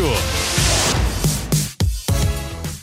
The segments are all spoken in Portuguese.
Pódio!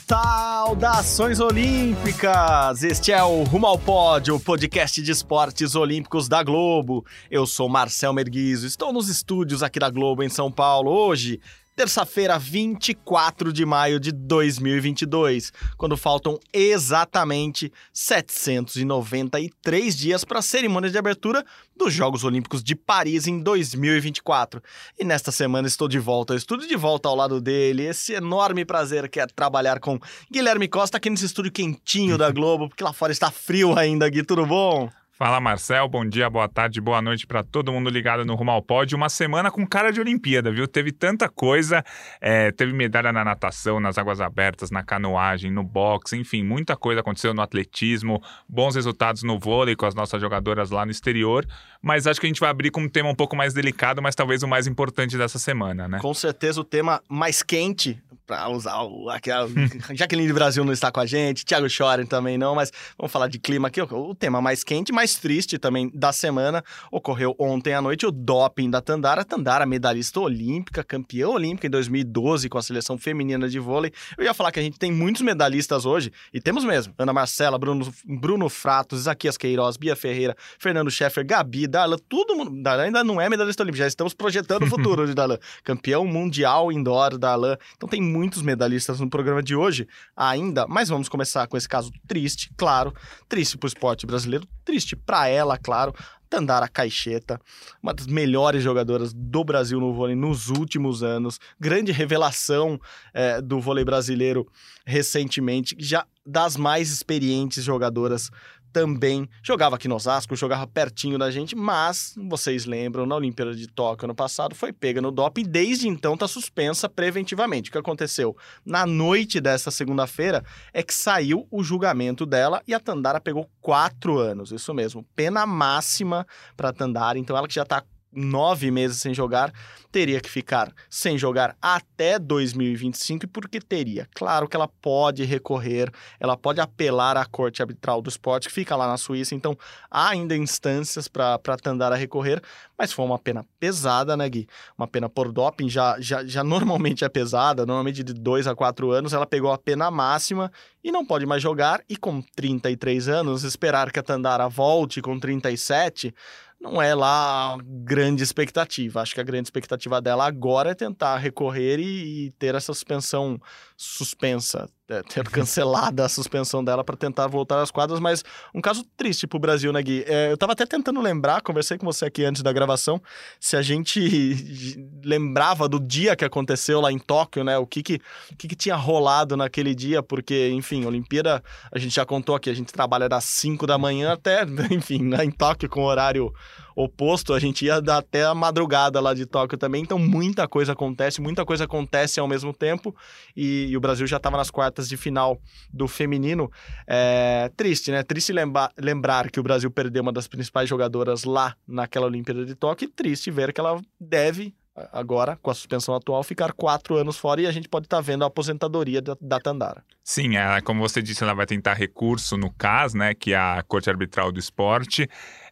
Saudações Olímpicas! Este é o Rumo ao Pódio, o podcast de esportes olímpicos da Globo. Eu sou Marcel Merguizo, estou nos estúdios aqui da Globo em São Paulo hoje, terça-feira, 24 de maio de 2022, quando faltam exatamente 793 dias para a cerimônia de abertura dos Jogos Olímpicos de Paris em 2024. E nesta semana estou de volta ao estúdio, de volta ao lado dele, esse enorme prazer que é trabalhar com Guilherme Costa aqui nesse estúdio quentinho da Globo, porque lá fora está frio ainda, Gui, tudo bom? Fala Marcel, bom dia, boa tarde, boa noite para todo mundo ligado no Rumo ao Pódio. Uma semana com cara de Olimpíada, viu? Teve tanta coisa, é, teve medalha na natação, nas águas abertas, na canoagem, no boxe, enfim, muita coisa aconteceu no atletismo, bons resultados no vôlei com as nossas jogadoras lá no exterior. Mas acho que a gente vai abrir com um tema um pouco mais delicado, mas talvez o mais importante dessa semana, né? Com certeza o tema mais quente, para usar o, aquela, Jaqueline Brasil não está com a gente, Thiago Schoren também não, mas vamos falar de clima aqui. O tema mais quente, mais triste também da semana ocorreu ontem à noite o doping da Tandara. Tandara, medalhista olímpica, campeã olímpica em 2012 com a seleção feminina de vôlei. Eu ia falar que a gente tem muitos medalhistas hoje, e temos mesmo. Ana Marcela, Bruno, Bruno Fratos, Isaquias Queiroz, Bia Ferreira, Fernando Scheffer, Gabi, Darlan, todo mundo. Darlan ainda não é medalhista olímpica, já estamos projetando o futuro de Darlan. Campeão mundial indoor, Darlan. Então tem muitos medalhistas no programa de hoje ainda, mas vamos começar com esse caso triste, claro, triste para o esporte brasileiro, triste para ela, claro. Tandara Caixeta, uma das melhores jogadoras do Brasil no vôlei nos últimos anos, grande revelação é, do vôlei brasileiro recentemente, já das mais experientes jogadoras também jogava aqui no Osasco, jogava pertinho da gente, mas vocês lembram, na Olimpíada de Tóquio ano passado foi pega no doping e desde então está suspensa preventivamente. O que aconteceu? Na noite dessa segunda-feira é que saiu o julgamento dela e a Tandara pegou quatro anos, isso mesmo, pena máxima para Tandara, então ela que já está nove meses sem jogar, teria que ficar sem jogar até 2025, e por que teria? Claro que ela pode recorrer, ela pode apelar à Corte Arbitral do Esporte, que fica lá na Suíça, então há ainda instâncias para Tandara recorrer, mas foi uma pena pesada, né, Gui? Uma pena por doping, já, já, já normalmente é pesada, normalmente de dois a quatro anos, ela pegou a pena máxima e não pode mais jogar, e com 33 anos, esperar que a Tandara volte com 37 não é lá grande expectativa. Acho que a grande expectativa dela agora é tentar recorrer e, e ter essa suspensão suspensa, é, ter cancelada a suspensão dela para tentar voltar às quadras, mas um caso triste para o Brasil, né, Gui? É, eu estava até tentando lembrar, conversei com você aqui antes da gravação, se a gente lembrava do dia que aconteceu lá em Tóquio, né? O que que, o que, que tinha rolado naquele dia, porque, enfim, Olimpíada, a gente já contou aqui, a gente trabalha das 5 da manhã até, enfim, né, em Tóquio com horário oposto, a gente ia até a madrugada lá de Tóquio também, então muita coisa acontece, muita coisa acontece ao mesmo tempo, e, e o Brasil já estava nas quartas de final do feminino. É, triste, né? Triste lembrar, lembrar que o Brasil perdeu uma das principais jogadoras lá naquela Olimpíada de Tóquio, e triste ver que ela deve agora, com a suspensão atual, ficar quatro anos fora e a gente pode estar tá vendo a aposentadoria da, da Tandara. Sim, ela, como você disse, ela vai tentar recurso no CAS, né, que é a Corte Arbitral do Esporte.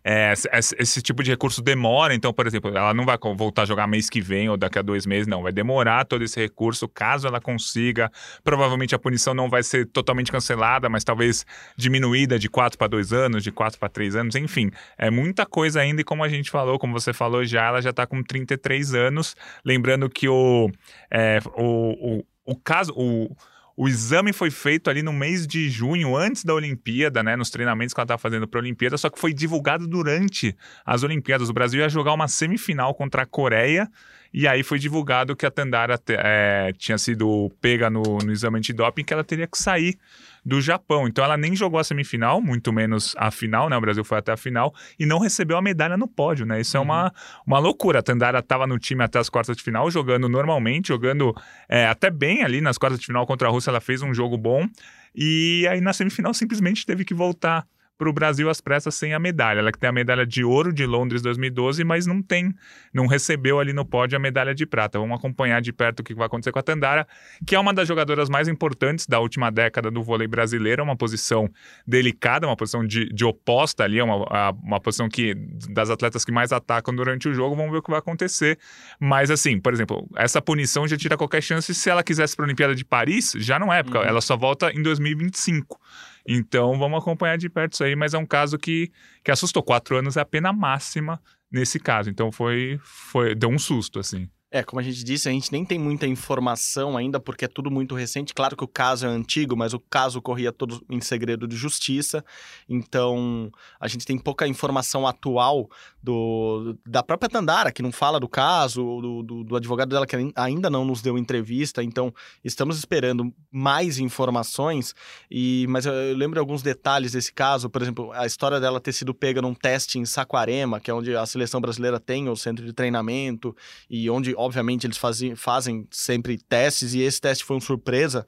É, esse, tipo de recurso demora, então, por exemplo, ela não vai voltar a jogar mês que vem ou daqui a dois meses, não. Vai demorar todo esse recurso, caso ela consiga. Provavelmente a punição não vai ser totalmente cancelada, mas talvez diminuída de quatro para dois anos, de quatro para três anos, enfim. É muita coisa ainda, e como a gente falou, como você falou já, ela já está com 33 anos. Lembrando que o, é, o, o, o caso. O, o exame foi feito ali no mês de junho, antes da Olimpíada, né? Nos treinamentos que ela estava fazendo para a Olimpíada, só que foi divulgado durante as Olimpíadas. O Brasil ia jogar uma semifinal contra a Coreia. E aí foi divulgado que a Tandara é, tinha sido pega no, no exame antidoping que ela teria que sair do Japão. Então ela nem jogou a semifinal, muito menos a final, né? O Brasil foi até a final e não recebeu a medalha no pódio, né? Isso é uma, uma loucura. A Tandara estava no time até as quartas de final, jogando normalmente, jogando é, até bem ali nas quartas de final contra a Rússia. Ela fez um jogo bom. E aí na semifinal simplesmente teve que voltar para o Brasil às pressas sem a medalha. Ela que tem a medalha de ouro de Londres 2012, mas não tem, não recebeu ali no pódio a medalha de prata. Vamos acompanhar de perto o que vai acontecer com a Tandara, que é uma das jogadoras mais importantes da última década do vôlei brasileiro, uma posição delicada, uma posição de, de oposta ali, uma, uma posição que das atletas que mais atacam durante o jogo. Vamos ver o que vai acontecer. Mas assim, por exemplo, essa punição já tira qualquer chance se ela quisesse para a Olimpíada de Paris, já não é, porque uhum. ela só volta em 2025. Então vamos acompanhar de perto isso aí, mas é um caso que, que assustou. Quatro anos é a pena máxima nesse caso. Então foi, foi deu um susto, assim. É, como a gente disse, a gente nem tem muita informação ainda, porque é tudo muito recente. Claro que o caso é antigo, mas o caso corria todo em segredo de justiça. Então, a gente tem pouca informação atual do, da própria Tandara, que não fala do caso, do, do, do advogado dela, que ainda não nos deu entrevista. Então, estamos esperando mais informações. E, mas eu, eu lembro alguns detalhes desse caso. Por exemplo, a história dela ter sido pega num teste em Saquarema, que é onde a seleção brasileira tem o centro de treinamento e onde obviamente, eles fazem, fazem sempre testes e esse teste foi uma surpresa.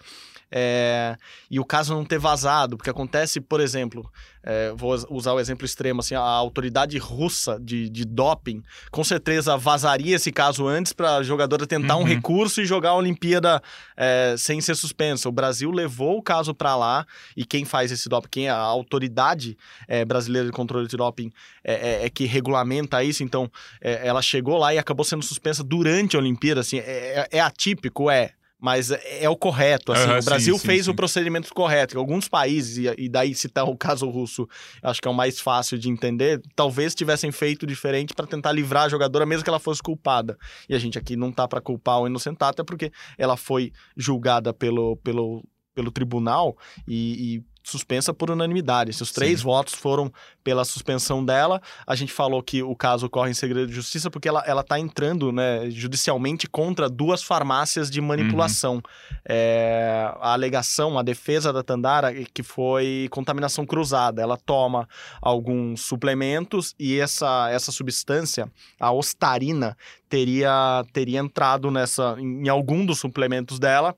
É, e o caso não ter vazado, porque acontece, por exemplo, é, vou usar o exemplo extremo, assim, a autoridade russa de, de doping com certeza vazaria esse caso antes para a jogadora tentar uhum. um recurso e jogar a Olimpíada é, sem ser suspensa. O Brasil levou o caso para lá e quem faz esse doping, quem é a autoridade é, brasileira de controle de doping é, é, é que regulamenta isso, então ela chegou lá e acabou sendo suspensa durante a Olimpíada, assim, é, é atípico, é, mas é, é o correto. Assim. Uhum, o Brasil sim, fez sim, o procedimento correto. Alguns países, e daí citar o caso russo, acho que é o mais fácil de entender, talvez tivessem feito diferente para tentar livrar a jogadora, mesmo que ela fosse culpada. E a gente aqui não tá para culpar o inocentato, é porque ela foi julgada pelo, pelo, pelo tribunal e, e suspensa por unanimidade. Se os três Sim. votos foram pela suspensão dela, a gente falou que o caso corre em segredo de justiça porque ela, ela tá entrando né, judicialmente contra duas farmácias de manipulação. Uhum. É, a alegação, a defesa da Tandara, é que foi contaminação cruzada. Ela toma alguns suplementos e essa, essa substância, a ostarina, teria, teria entrado nessa em algum dos suplementos dela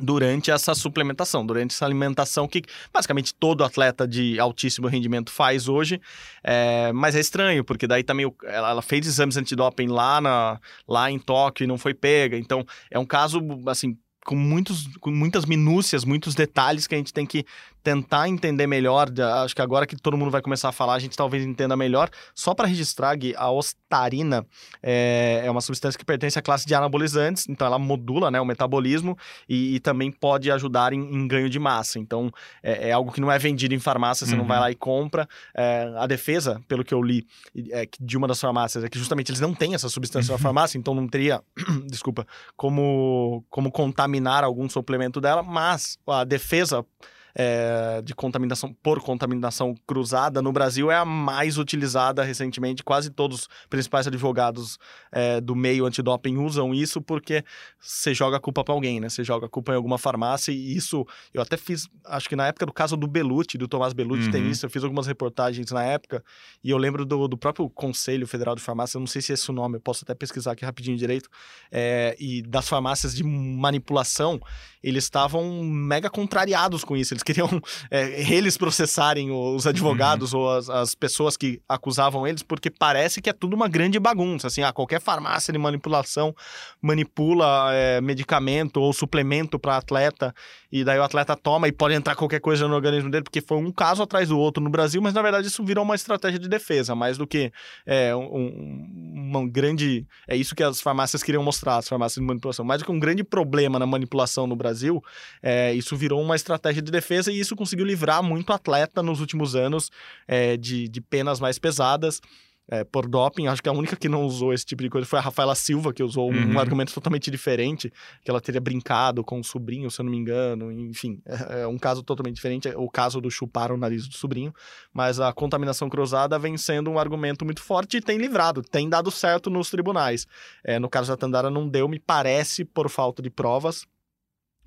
durante essa suplementação, durante essa alimentação que basicamente todo atleta de altíssimo rendimento faz hoje, é, mas é estranho, porque daí também o, ela, ela, fez exames antidoping lá, na, lá em Tóquio e não foi pega, então é um caso, assim, com, muitos, com muitas minúcias, muitos detalhes que a gente tem que tentar entender melhor. Acho que agora que todo mundo vai começar a falar, a gente talvez entenda melhor. Só para registrar, Gui, a ostarina é, é, uma substância que pertence à classe de anabolizantes, então ela modula né, o metabolismo e, e também pode ajudar em, em, ganho de massa. Então é, é, algo que não é vendido em farmácia, você uhum. não vai uhum. lá e compra. É, a defesa, pelo que eu li é, de uma das farmácias, é que justamente eles não têm essa substância uhum. na farmácia, então não teria, desculpa, como, como contaminar algum suplemento dela, mas a defesa é, de contaminação por contaminação cruzada no Brasil é a mais utilizada recentemente. Quase todos os principais advogados é, do meio antidoping usam isso porque você joga a culpa para alguém, né? Você joga a culpa em alguma farmácia e isso eu até fiz, acho que na época do caso do Belucci, do Tomás Belucci uhum. tem isso, eu fiz algumas reportagens na época e eu lembro do, do próprio Conselho Federal de Farmácia, não sei se é esse o nome, eu posso até pesquisar aqui rapidinho direito, é, e das farmácias de manipulação, eles estavam mega contrariados com isso, eles queriam é, eles processarem os advogados uhum. ou as, as, pessoas que acusavam eles, porque parece que é tudo uma grande bagunça. Assim, ah, qualquer farmácia de manipulação manipula é, medicamento ou suplemento para atleta, e daí o atleta toma e pode entrar qualquer coisa no organismo dele, porque foi um caso atrás do outro no Brasil, mas na verdade isso virou uma estratégia de defesa, mais do que é, um, uma grande. É isso que as farmácias queriam mostrar, as farmácias de manipulação. Mais do que um grande problema na manipulação no Brasil, é, isso virou uma estratégia de defesa e isso conseguiu livrar muito atleta nos últimos anos é, de, de penas mais pesadas é, por doping. Acho que a única que não usou esse tipo de coisa foi a Rafaela Silva, que usou uhum. um argumento totalmente diferente, que ela teria brincado com o sobrinho, se eu não me engano. Enfim, é, é um caso totalmente diferente. É o caso do chupar o nariz do sobrinho. Mas a contaminação cruzada vem sendo um argumento muito forte e tem livrado, tem dado certo nos tribunais. É, no caso da Tandara não deu, me parece, por falta de provas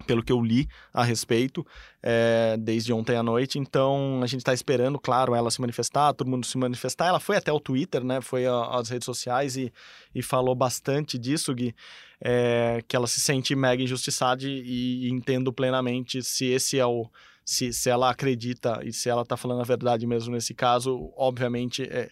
pelo que eu li a respeito, é, desde ontem à noite. Então, a gente está esperando, claro, ela se manifestar, todo mundo se manifestar. Ela foi até o Twitter, né? Foi às redes sociais e, e falou bastante disso, Gui, é, que ela se sente mega injustiçada e, e entendo plenamente se esse é o... Se, se ela acredita e se ela está falando a verdade mesmo nesse caso, obviamente é,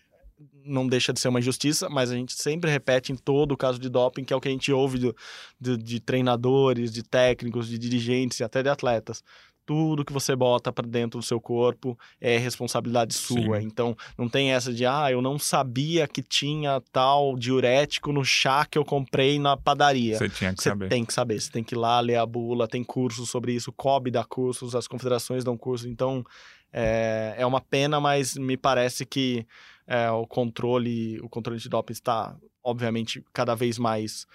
não deixa de ser uma injustiça, mas a gente sempre repete em todo o caso de doping, que é o que a gente ouve do, de, de treinadores, de técnicos, de dirigentes e até de atletas. Tudo que você bota para dentro do seu corpo é responsabilidade sua. Sim. Então, não tem essa de, ah, eu não sabia que tinha tal diurético no chá que eu comprei na padaria. Você tinha que você saber. tem que saber. Você tem que ir lá ler a bula, tem cursos sobre isso, o COB dá cursos, as confederações dão cursos. Então, é, é uma pena, mas me parece que é, o controle o controle de doping está obviamente cada vez mais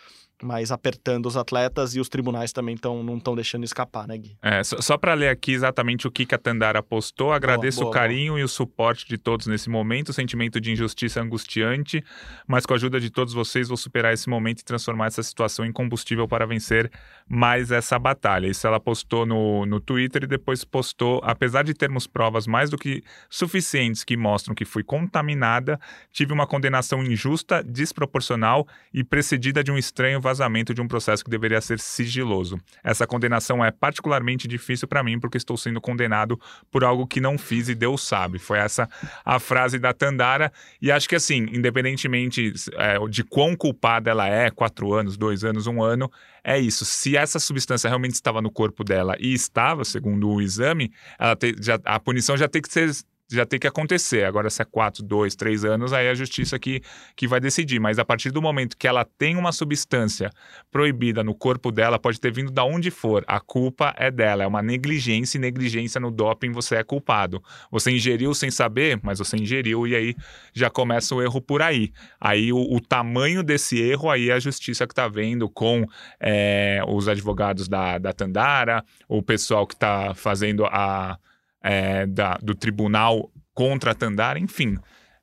mais apertando os atletas e os tribunais também tão, não estão deixando escapar, né, Gui? É, só, só para ler aqui exatamente o que, que a Tandara postou, agradeço boa, boa, o carinho boa. e o suporte de todos nesse momento, sentimento de injustiça angustiante, mas com a ajuda de todos vocês vou superar esse momento e transformar essa situação em combustível para vencer mais essa batalha. Isso ela postou no, no Twitter e depois postou, apesar de termos provas mais do que suficientes que mostram que fui contaminada, tive uma condenação injusta, desproporcional e precedida de um estranho vazamento de um processo que deveria ser sigiloso. Essa condenação é particularmente difícil para mim porque estou sendo condenado por algo que não fiz e Deus sabe. Foi essa a frase da Tandara. E acho que assim, independentemente é, de quão culpada ela é, quatro anos, dois anos, um ano, é isso. Se essa substância realmente estava no corpo dela e estava, segundo o exame, te, já, a punição já tem que ser já tem que acontecer. Agora, se é quatro, dois, três anos, aí é a justiça que, que vai decidir. Mas a partir do momento que ela tem uma substância proibida no corpo dela, pode ter vindo da onde for, a culpa é dela. É uma negligência e negligência no doping você é culpado. Você ingeriu sem saber, mas você ingeriu e aí já começa o erro por aí. Aí o, o tamanho desse erro aí é a justiça que está vendo com é, os advogados da, da Tandara, o pessoal que está fazendo a é, da, do tribunal contra Tandara, enfim.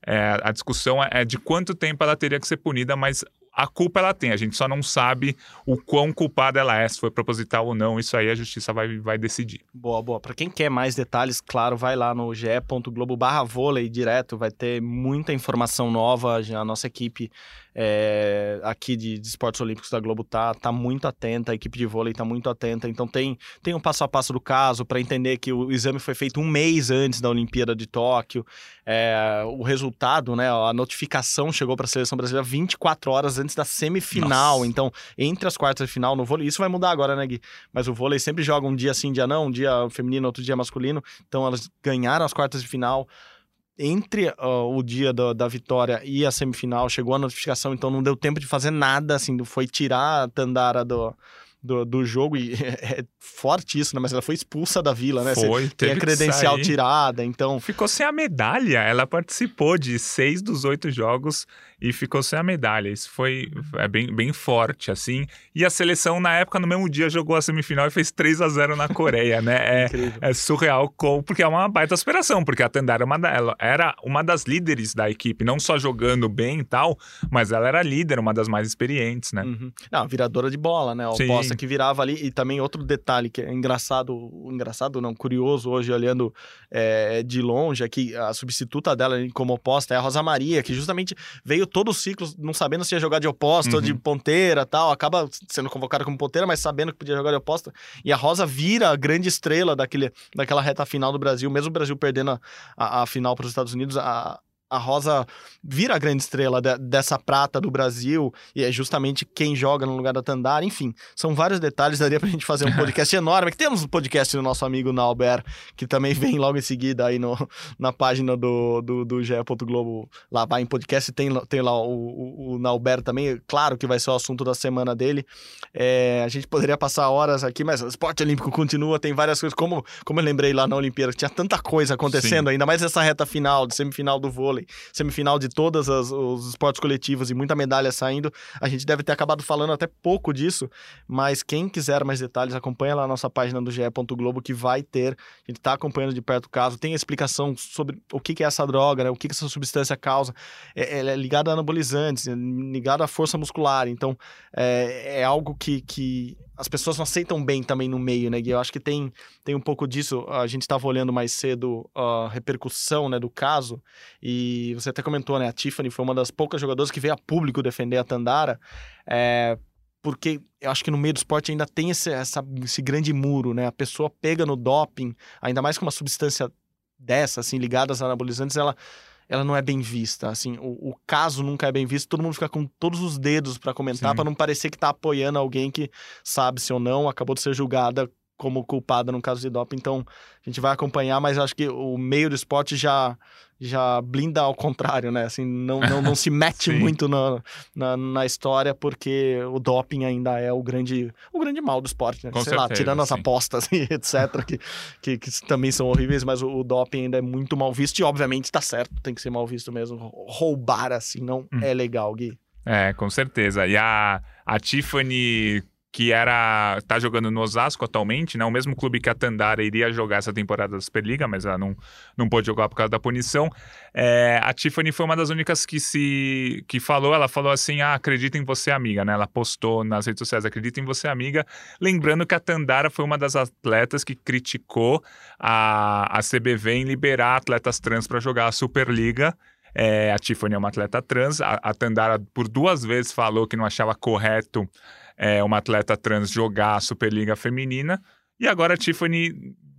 É, a discussão é, é de quanto tempo ela teria que ser punida, mas a culpa ela tem, a gente só não sabe o quão culpada ela é, se foi proposital ou não, isso aí a justiça vai, vai decidir. Boa, boa. Para quem quer mais detalhes, claro, vai lá no ge.globo barra vôlei direto, vai ter muita informação nova, a nossa equipe é, aqui de, de, esportes olímpicos da Globo tá, tá muito atenta, a equipe de vôlei tá muito atenta, então tem, tem um passo a passo do caso para entender que o exame foi feito um mês antes da Olimpíada de Tóquio, é, o resultado, né, a notificação chegou para a seleção brasileira 24 horas antes da semifinal, Nossa. então entre as quartas de final no vôlei, isso vai mudar agora, né, Gui? Mas o vôlei sempre joga um dia sim, um dia não, um dia feminino, outro dia masculino, então elas ganharam as quartas de final, entre uh, o dia da, da, vitória e a semifinal, chegou a notificação, então não deu tempo de fazer nada, assim, foi tirar a Tandara do, do, do jogo, e é, é forte isso, né? Mas ela foi expulsa da vila, né? Foi, Você tem a credencial tirada, então... Ficou sem a medalha, ela participou de seis dos oito jogos e ficou sem a medalha. Isso foi é bem, bem forte, assim. E a seleção, na época, no mesmo dia, jogou a semifinal e fez 3 a 0 na Coreia, né? É, é surreal, porque é uma baita aspiração, porque a Tandara é uma ela era uma das líderes da equipe, não só jogando bem e tal, mas ela era líder, uma das mais experientes, né? Uhum. Não, viradora de bola, né? Oposta que virava ali. E também outro detalhe que é engraçado, engraçado não, curioso hoje, olhando é, de longe aqui, a substituta dela como oposta é a Rosa Maria, que justamente veio todo o ciclo não sabendo se ia jogar de oposta uhum. ou de uhum. ponteira tal, acaba sendo convocada como ponteira, mas sabendo que podia jogar de oposta. E a Rosa vira a grande estrela daquele, daquela reta final do Brasil, mesmo o Brasil perdendo a, a, a final para os Estados Unidos, a, a Rosa vira a grande estrela de, dessa prata do Brasil e é justamente quem joga no lugar da Tandara. Enfim, são vários detalhes. Daria pra gente fazer um podcast enorme. Que temos um podcast do nosso amigo Nauber, que também vem logo em seguida aí no, na página do, do, do GE. Globo. Lá vai em podcast tem, tem lá o, o, o Nauber também. Claro que vai ser o assunto da semana dele. É, a gente poderia passar horas aqui, mas o esporte olímpico continua. Tem várias coisas. Como, como eu lembrei lá na Olimpíada, tinha tanta coisa acontecendo, Sim. ainda mais essa reta final, de semifinal do vôlei semifinal de todos os esportes coletivos e muita medalha saindo. A gente deve ter acabado falando até pouco disso, mas quem quiser mais detalhes, acompanha lá a nossa página do GE. Globo que vai ter. A gente está acompanhando de perto o caso, tem explicação sobre o que, é essa droga, né? o que, que essa substância causa. É, ela é ligada a anabolizantes, é ligada à força muscular. Então, é, é algo que, que as pessoas não aceitam bem também no meio, né, Gui? Eu acho que tem, tem um pouco disso. A gente estava olhando mais cedo a repercussão né, do caso, e você até comentou, né? A Tiffany foi uma das poucas jogadoras que veio a público defender a Tandara. É, porque eu acho que no meio do esporte ainda tem esse, essa, esse grande muro, né? A pessoa pega no doping, ainda mais com uma substância dessa, assim, ligada às anabolizantes, ela ela não é bem vista. Assim, o, o, caso nunca é bem visto, todo mundo fica com todos os dedos para comentar, para não parecer que tá apoiando alguém que sabe se ou não, acabou de ser julgada como culpada no caso de doping. Então, a gente vai acompanhar, mas acho que o meio do esporte já já blinda ao contrário, né? Assim, não, não, não se mete muito na, na, na, história, porque o doping ainda é o grande, o grande mal do esporte, né? Com Sei certeza, lá, tirando as sim. apostas e etc., que, que, que, também são horríveis, mas o, o, doping ainda é muito mal visto e, obviamente, tá certo, tem que ser mal visto mesmo. Roubar assim não hum. é legal, Gui. É, com certeza. E a, a Tiffany que era tá jogando no Osasco atualmente, né? O mesmo clube que a Tandara iria jogar essa temporada da Superliga, mas ela não, não pôde jogar por causa da punição. É, a Tiffany foi uma das únicas que se que falou, ela falou assim: "Ah, acredita em você, amiga", né? Ela postou nas redes sociais: "Acredita em você, amiga", lembrando que a Tandara foi uma das atletas que criticou a, a CBV em liberar atletas trans para jogar a Superliga. É, a Tiffany é uma atleta trans. A, a Tandara, por duas vezes, falou que não achava correto é, uma atleta trans jogar a Superliga Feminina. E agora a Tiffany,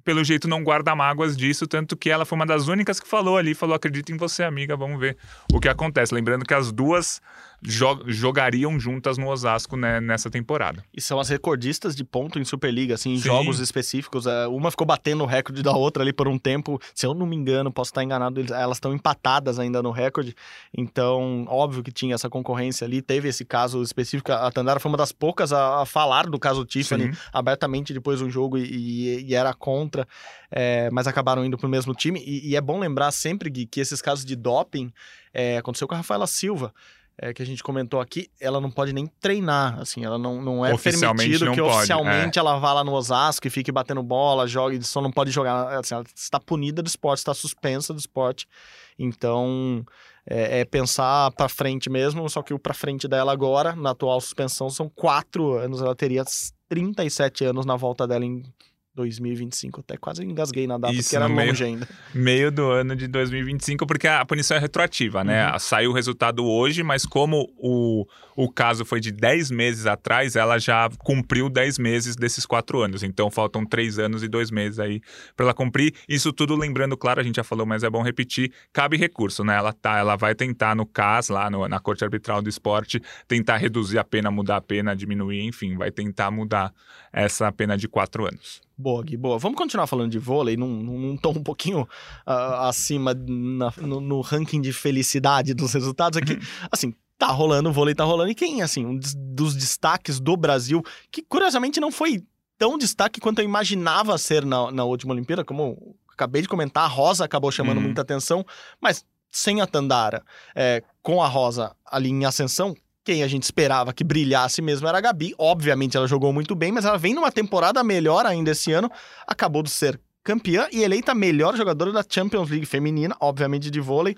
pelo jeito, não guarda mágoas disso, tanto que ela foi uma das únicas que falou ali, falou, acredito em você, amiga, vamos ver o que acontece. Lembrando que as duas jo jogariam juntas no Osasco né, nessa temporada. E são as recordistas de ponto em Superliga, assim, em Sim. jogos específicos. É, uma ficou batendo o recorde da outra ali por um tempo. Se eu não me engano, posso estar enganado, elas estão empatadas ainda no recorde. Então, óbvio que tinha essa concorrência ali. Teve esse caso específico. A Tandara foi uma das poucas a, a falar do caso Tiffany Sim. abertamente depois do jogo e, e, e era contra. É, mas acabaram indo pro mesmo time. E, e, é bom lembrar sempre, Gui, que esses casos de doping é, aconteceu com a Rafaela Silva é, que a gente comentou aqui, ela não pode nem treinar, assim, ela não, não é permitido não que pode, oficialmente é. ela vá lá no Osasco e fique batendo bola, jogue, só não pode jogar, assim, ela está punida do esporte, está suspensa do esporte, então é, é pensar para frente mesmo, só que o para frente dela agora, na atual suspensão, são quatro anos, ela teria 37 anos na volta dela em 2025. Até quase engasguei na data, Isso, porque era no longe meio, ainda. Meio do ano de 2025, porque a punição é retroativa, né? Uhum. Saiu o resultado hoje, mas como o, o caso foi de 10 meses atrás, ela já cumpriu 10 meses desses quatro anos. Então faltam 3 anos e 2 meses aí para ela cumprir. Isso tudo lembrando, claro, a gente já falou, mas é bom repetir, cabe recurso, né? Ela, tá, ela vai tentar no CAS, lá no, na Corte Arbitral do Esporte, tentar reduzir a pena, mudar a pena, diminuir, enfim, vai tentar mudar essa pena de 4 anos. Boa, Gui, boa. Vamos continuar falando de vôlei num, num tom um pouquinho uh, acima na, no, no, ranking de felicidade dos resultados aqui. assim, tá rolando, o vôlei tá rolando. E quem, assim, um dos destaques do Brasil, que curiosamente não foi tão destaque quanto eu imaginava ser na, na última Olimpíada, como acabei de comentar, a Rosa acabou chamando uhum. muita atenção, mas sem a Tandara, é, com a Rosa ali em ascensão, quem a gente esperava que brilhasse mesmo era a Gabi. Obviamente ela jogou muito bem, mas ela vem numa temporada melhor ainda esse ano. Acabou de ser campeã e eleita melhor jogadora da Champions League feminina, obviamente de vôlei.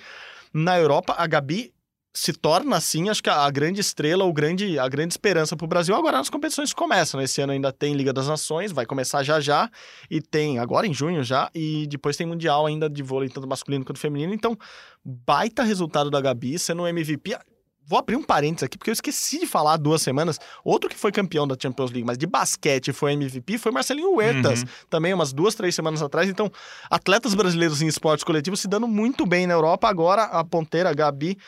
Na Europa, a Gabi se torna, assim, acho que a grande estrela, o grande, a grande esperança para o Brasil. Agora as competições começam. Esse ano ainda tem Liga das Nações, vai começar já já. E tem, agora em junho já, e depois tem Mundial ainda de vôlei, tanto masculino quanto feminino. Então, baita resultado da Gabi, sendo MVP. Vou abrir um parênteses aqui, porque eu esqueci de falar há duas semanas. Outro que foi campeão da Champions League, mas de basquete foi MVP, foi Marcelinho Huertas. Uhum. Também umas duas, três semanas atrás. Então, atletas brasileiros em esportes coletivos se dando muito bem na Europa. Agora, a ponteira, a Gabi,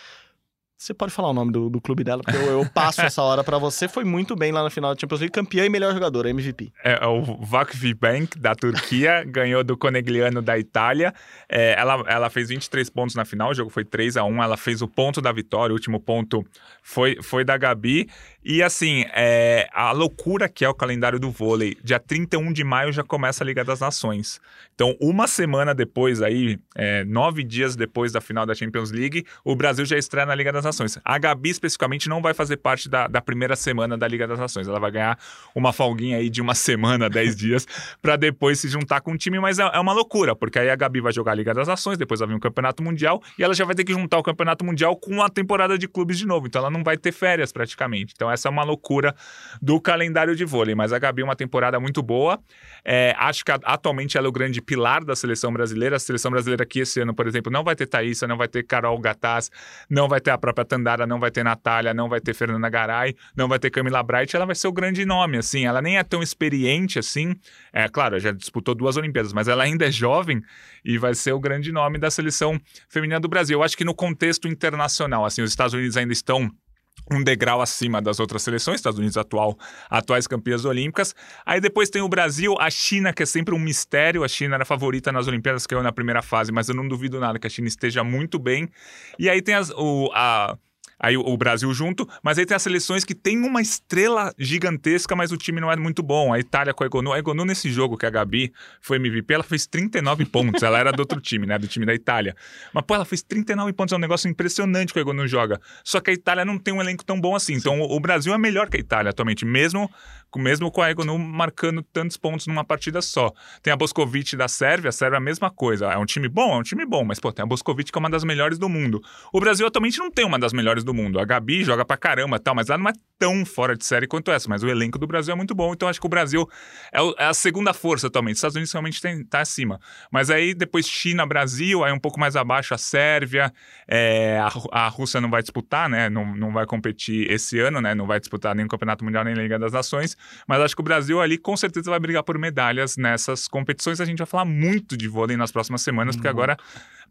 você pode falar o nome do, do clube dela, porque eu, eu passo essa hora para você. Foi muito bem lá na final da Champions League, campeã e melhor jogadora, MVP. É, o Vakfi Bank, da Turquia, ganhou do Conegliano da Itália. É, ela, ela fez 23 pontos na final, o jogo foi 3 a 1 Ela fez o ponto da vitória, o último ponto foi, foi da Gabi. E assim, é, a loucura que é o calendário do vôlei, dia 31 de maio já começa a Liga das Nações. Então, uma semana depois, aí, é, nove dias depois da final da Champions League, o Brasil já estreia na Liga das Nações. A Gabi, especificamente, não vai fazer parte da, da primeira semana da Liga das Nações. Ela vai ganhar uma folguinha aí de uma semana, dez dias, para depois se juntar com o time, mas é, é, uma loucura, porque aí a Gabi vai jogar a Liga das Nações, depois vai vir o Campeonato Mundial, e ela já vai ter que juntar o Campeonato Mundial com a temporada de clubes de novo. Então ela não vai ter férias praticamente. Então essa é uma loucura do calendário de vôlei. Mas a Gabi é uma temporada muito boa. É, acho que atualmente ela é o grande pilar da seleção brasileira. A seleção brasileira aqui esse ano, por exemplo, não vai ter Thaísa, não vai ter Carol Gataz, não vai ter a própria Tandara, não vai ter Natália, não vai ter Fernanda Garay, não vai ter Camila Bright. Ela vai ser o grande nome, assim. Ela nem é tão experiente assim. É claro, já disputou duas Olimpíadas, mas ela ainda é jovem e vai ser o grande nome da seleção feminina do Brasil. Eu acho que no contexto internacional, assim, os Estados Unidos ainda estão um degrau acima das outras seleções, Estados Unidos atual, atuais campeãs olímpicas. Aí depois tem o Brasil, a China, que é sempre um mistério. A China era a favorita nas Olimpíadas, que eu na primeira fase, mas eu não duvido nada que a China esteja muito bem. E aí tem as, o, a aí o Brasil junto, mas aí tem as seleções que tem uma estrela gigantesca, mas o time não é muito bom. A Itália com a Egonu. A Egonu nesse jogo que a Gabi foi MVP, ela fez 39 pontos. Ela era do outro time, né? Do time da Itália. Mas, pô, ela fez 39 pontos. É um negócio impressionante que a Egonu joga. Só que a Itália não tem um elenco tão bom assim. Então, o Brasil é melhor que a Itália atualmente, mesmo mesmo com a Egonu marcando tantos pontos numa partida só. Tem a Boscovic da Sérvia, a Sérvia é a mesma coisa. É um time bom, é um time bom, mas pô, tem a Boscovic que é uma das melhores do mundo. O Brasil atualmente não tem uma das melhores do mundo. A Gabi joga pra caramba tal, mas ela não é tão fora de série quanto essa. Mas o elenco do Brasil é muito bom, então acho que o Brasil é, é a segunda força atualmente. Os Estados Unidos realmente tem, tá acima. Mas aí depois China, Brasil, aí um pouco mais abaixo a Sérvia, é, a, a Rússia não vai disputar, né? Não, não vai competir esse ano, né? Não vai disputar nem o Campeonato Mundial nem a Liga das Nações. Mas acho que o Brasil ali com certeza vai brigar por medalhas nessas competições. A gente vai falar muito de vôlei nas próximas semanas, porque agora,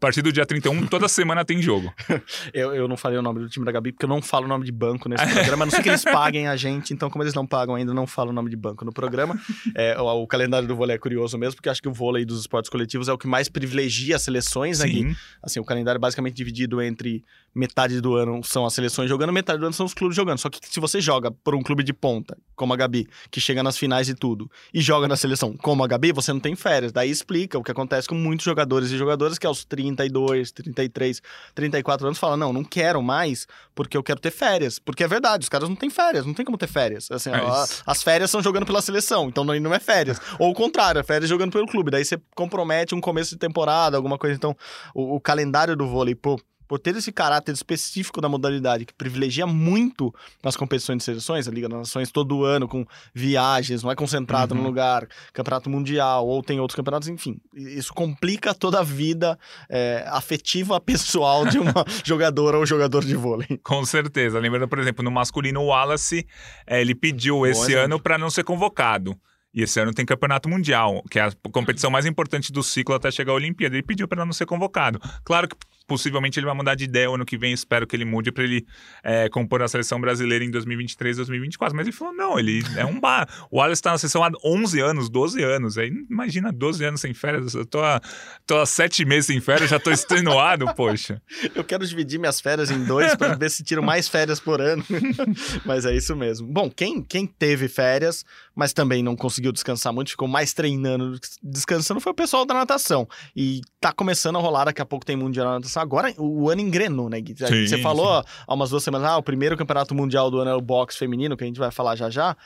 partir do dia 31, toda semana tem jogo. eu, eu não falei o nome do time da Gabi, porque eu não falo o nome de banco nesse programa, a não sei que eles paguem a gente, então como eles não pagam ainda, não falo o nome de banco no programa. É, o, o, calendário do vôlei é curioso mesmo, porque acho que o vôlei dos esportes coletivos é o que mais privilegia as seleções, né, Gui? Assim, o calendário é basicamente dividido entre metade do ano são as seleções jogando, metade do ano são os clubes jogando. Só que se você joga por um clube de ponta, como a Gabi, que chega nas finais e tudo, e joga na seleção como a Gabi, você não tem férias. Daí explica o que acontece com muitos jogadores e jogadoras que aos 32, 33, 34 anos falam: não, não quero mais porque eu quero ter férias. Porque é verdade, os caras não têm férias, não tem como ter férias. Assim, é as férias são jogando pela seleção, então não, não é férias. Ou o contrário, é férias jogando pelo clube. Daí você compromete um começo de temporada, alguma coisa. Então, o, o calendário do vôlei, pô, por ter esse caráter específico da modalidade que privilegia muito nas competições de seleções, a Liga das Nações todo ano com viagens, não é concentrado uhum. no lugar, campeonato mundial ou tem outros campeonatos, enfim, isso complica toda a vida é, afetiva pessoal de uma jogadora ou jogador de vôlei. Com certeza. Lembrando, por exemplo, no masculino, o Wallace, é, ele pediu esse ano para não ser convocado. E esse ano tem campeonato mundial, que é a competição mais importante do ciclo até chegar à Olimpíada. Ele pediu para não ser convocado. Claro que possivelmente ele vai mudar de ideia o ano que vem. Espero que ele mude para ele é, compor a seleção brasileira em 2023, 2024. Mas ele falou: não, ele é um bar. O Alisson está na seleção há 11 anos, 12 anos. Aí imagina 12 anos sem férias. Eu tô há, tô há 7 meses sem férias, já tô extenuado, poxa. Eu quero dividir minhas férias em dois para ver se tiro mais férias por ano. mas é isso mesmo. Bom, quem, quem teve férias, mas também não conseguiu descansar muito, ficou mais treinando, descansando, foi o pessoal da natação. E tá começando a rolar, daqui a pouco tem Mundial na natação agora o ano engrenou, né, Gui? Sim, Você falou sim. há umas duas semanas, ah, o primeiro campeonato mundial do ano é o boxe feminino, que a gente vai falar já já.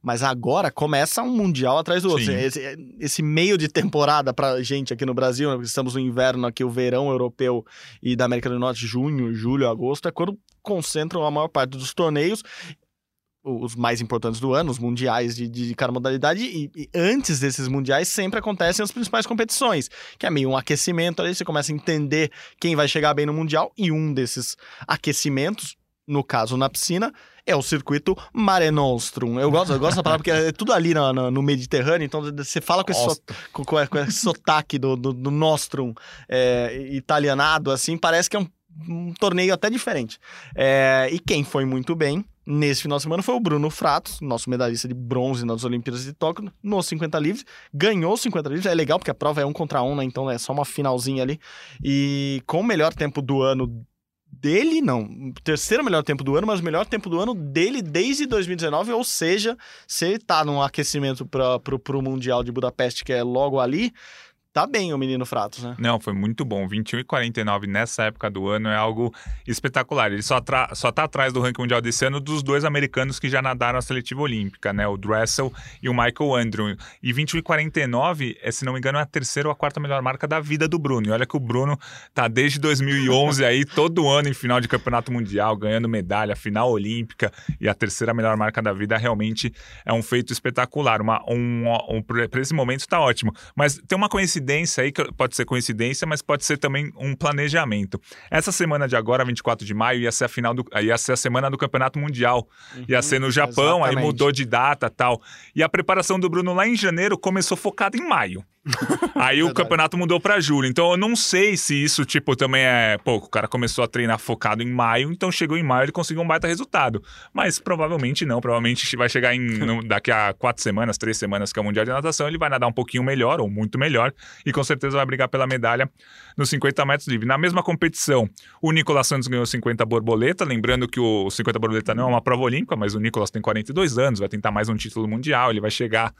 Mas agora começa um mundial atrás do outro. Esse, esse, meio de temporada pra gente aqui no Brasil, né? estamos no inverno aqui, o verão europeu e da América do Norte, junho, julho, agosto, é quando concentram a maior parte dos torneios os mais importantes do ano, os mundiais de, de cada modalidade, e, e, antes desses mundiais sempre acontecem as principais competições, que é meio um aquecimento, aí você começa a entender quem vai chegar bem no mundial, e um desses aquecimentos, no caso na piscina, é o circuito Mare Nostrum. Eu gosto, eu gosto da palavra porque é tudo ali no, no, no Mediterrâneo, então você fala com esse, so, com, com esse sotaque do, do, do Nostrum é, italianado, assim, parece que é um, um torneio até diferente. É, e quem foi muito bem nesse final de semana foi o Bruno Fratos, nosso medalhista de bronze nas Olimpíadas de Tóquio, nos 50 livres. Ganhou 50 livres, é legal porque a prova é um contra um, né? Então é só uma finalzinha ali. E com o melhor tempo do ano dele, não, terceiro melhor tempo do ano, mas o melhor tempo do ano dele desde 2019, ou seja, se ele tá num aquecimento para pro Mundial de Budapeste, que é logo ali, tá bem o menino Fratos, né? Não, foi muito bom. 21 e 49 nessa época do ano é algo espetacular. Ele só, só tá atrás do ranking mundial desse ano dos dois americanos que já nadaram a seletiva olímpica, né? O Dressel e o Michael Andrew. E 21 e 49, é, se não me engano, é a terceira ou a quarta melhor marca da vida do Bruno. E olha que o Bruno tá desde 2011 aí, todo ano em final de campeonato mundial, ganhando medalha, final olímpica e a terceira melhor marca da vida realmente é um feito espetacular. Uma, um, um, para esse momento está ótimo. Mas tem uma coincidência aí, que pode ser coincidência, mas pode ser também um planejamento. Essa semana de agora, 24 de maio, ia ser a final do, ia ser a semana do Campeonato Mundial. ia ser no Japão, aí exatamente. mudou de data tal. E a preparação do Bruno lá em janeiro começou focada em maio. Aí o campeonato mudou pra julho. Então eu não sei se isso, tipo, também é. Pô, o cara começou a treinar focado em maio, então chegou em maio ele conseguiu um baita resultado. Mas provavelmente não. Provavelmente vai chegar em. no- daqui a quatro semanas, três semanas, que é o Mundial de Natação, ele vai nadar um pouquinho melhor, ou muito melhor, e com certeza vai brigar pela medalha nos 50 metros livre. Na mesma competição, o Nicolas Santos ganhou 50 borboleta. Lembrando que o 50 borboleta não é uma prova olímpica, mas o Nicolas tem 42 anos, vai tentar mais um título mundial. Ele vai chegar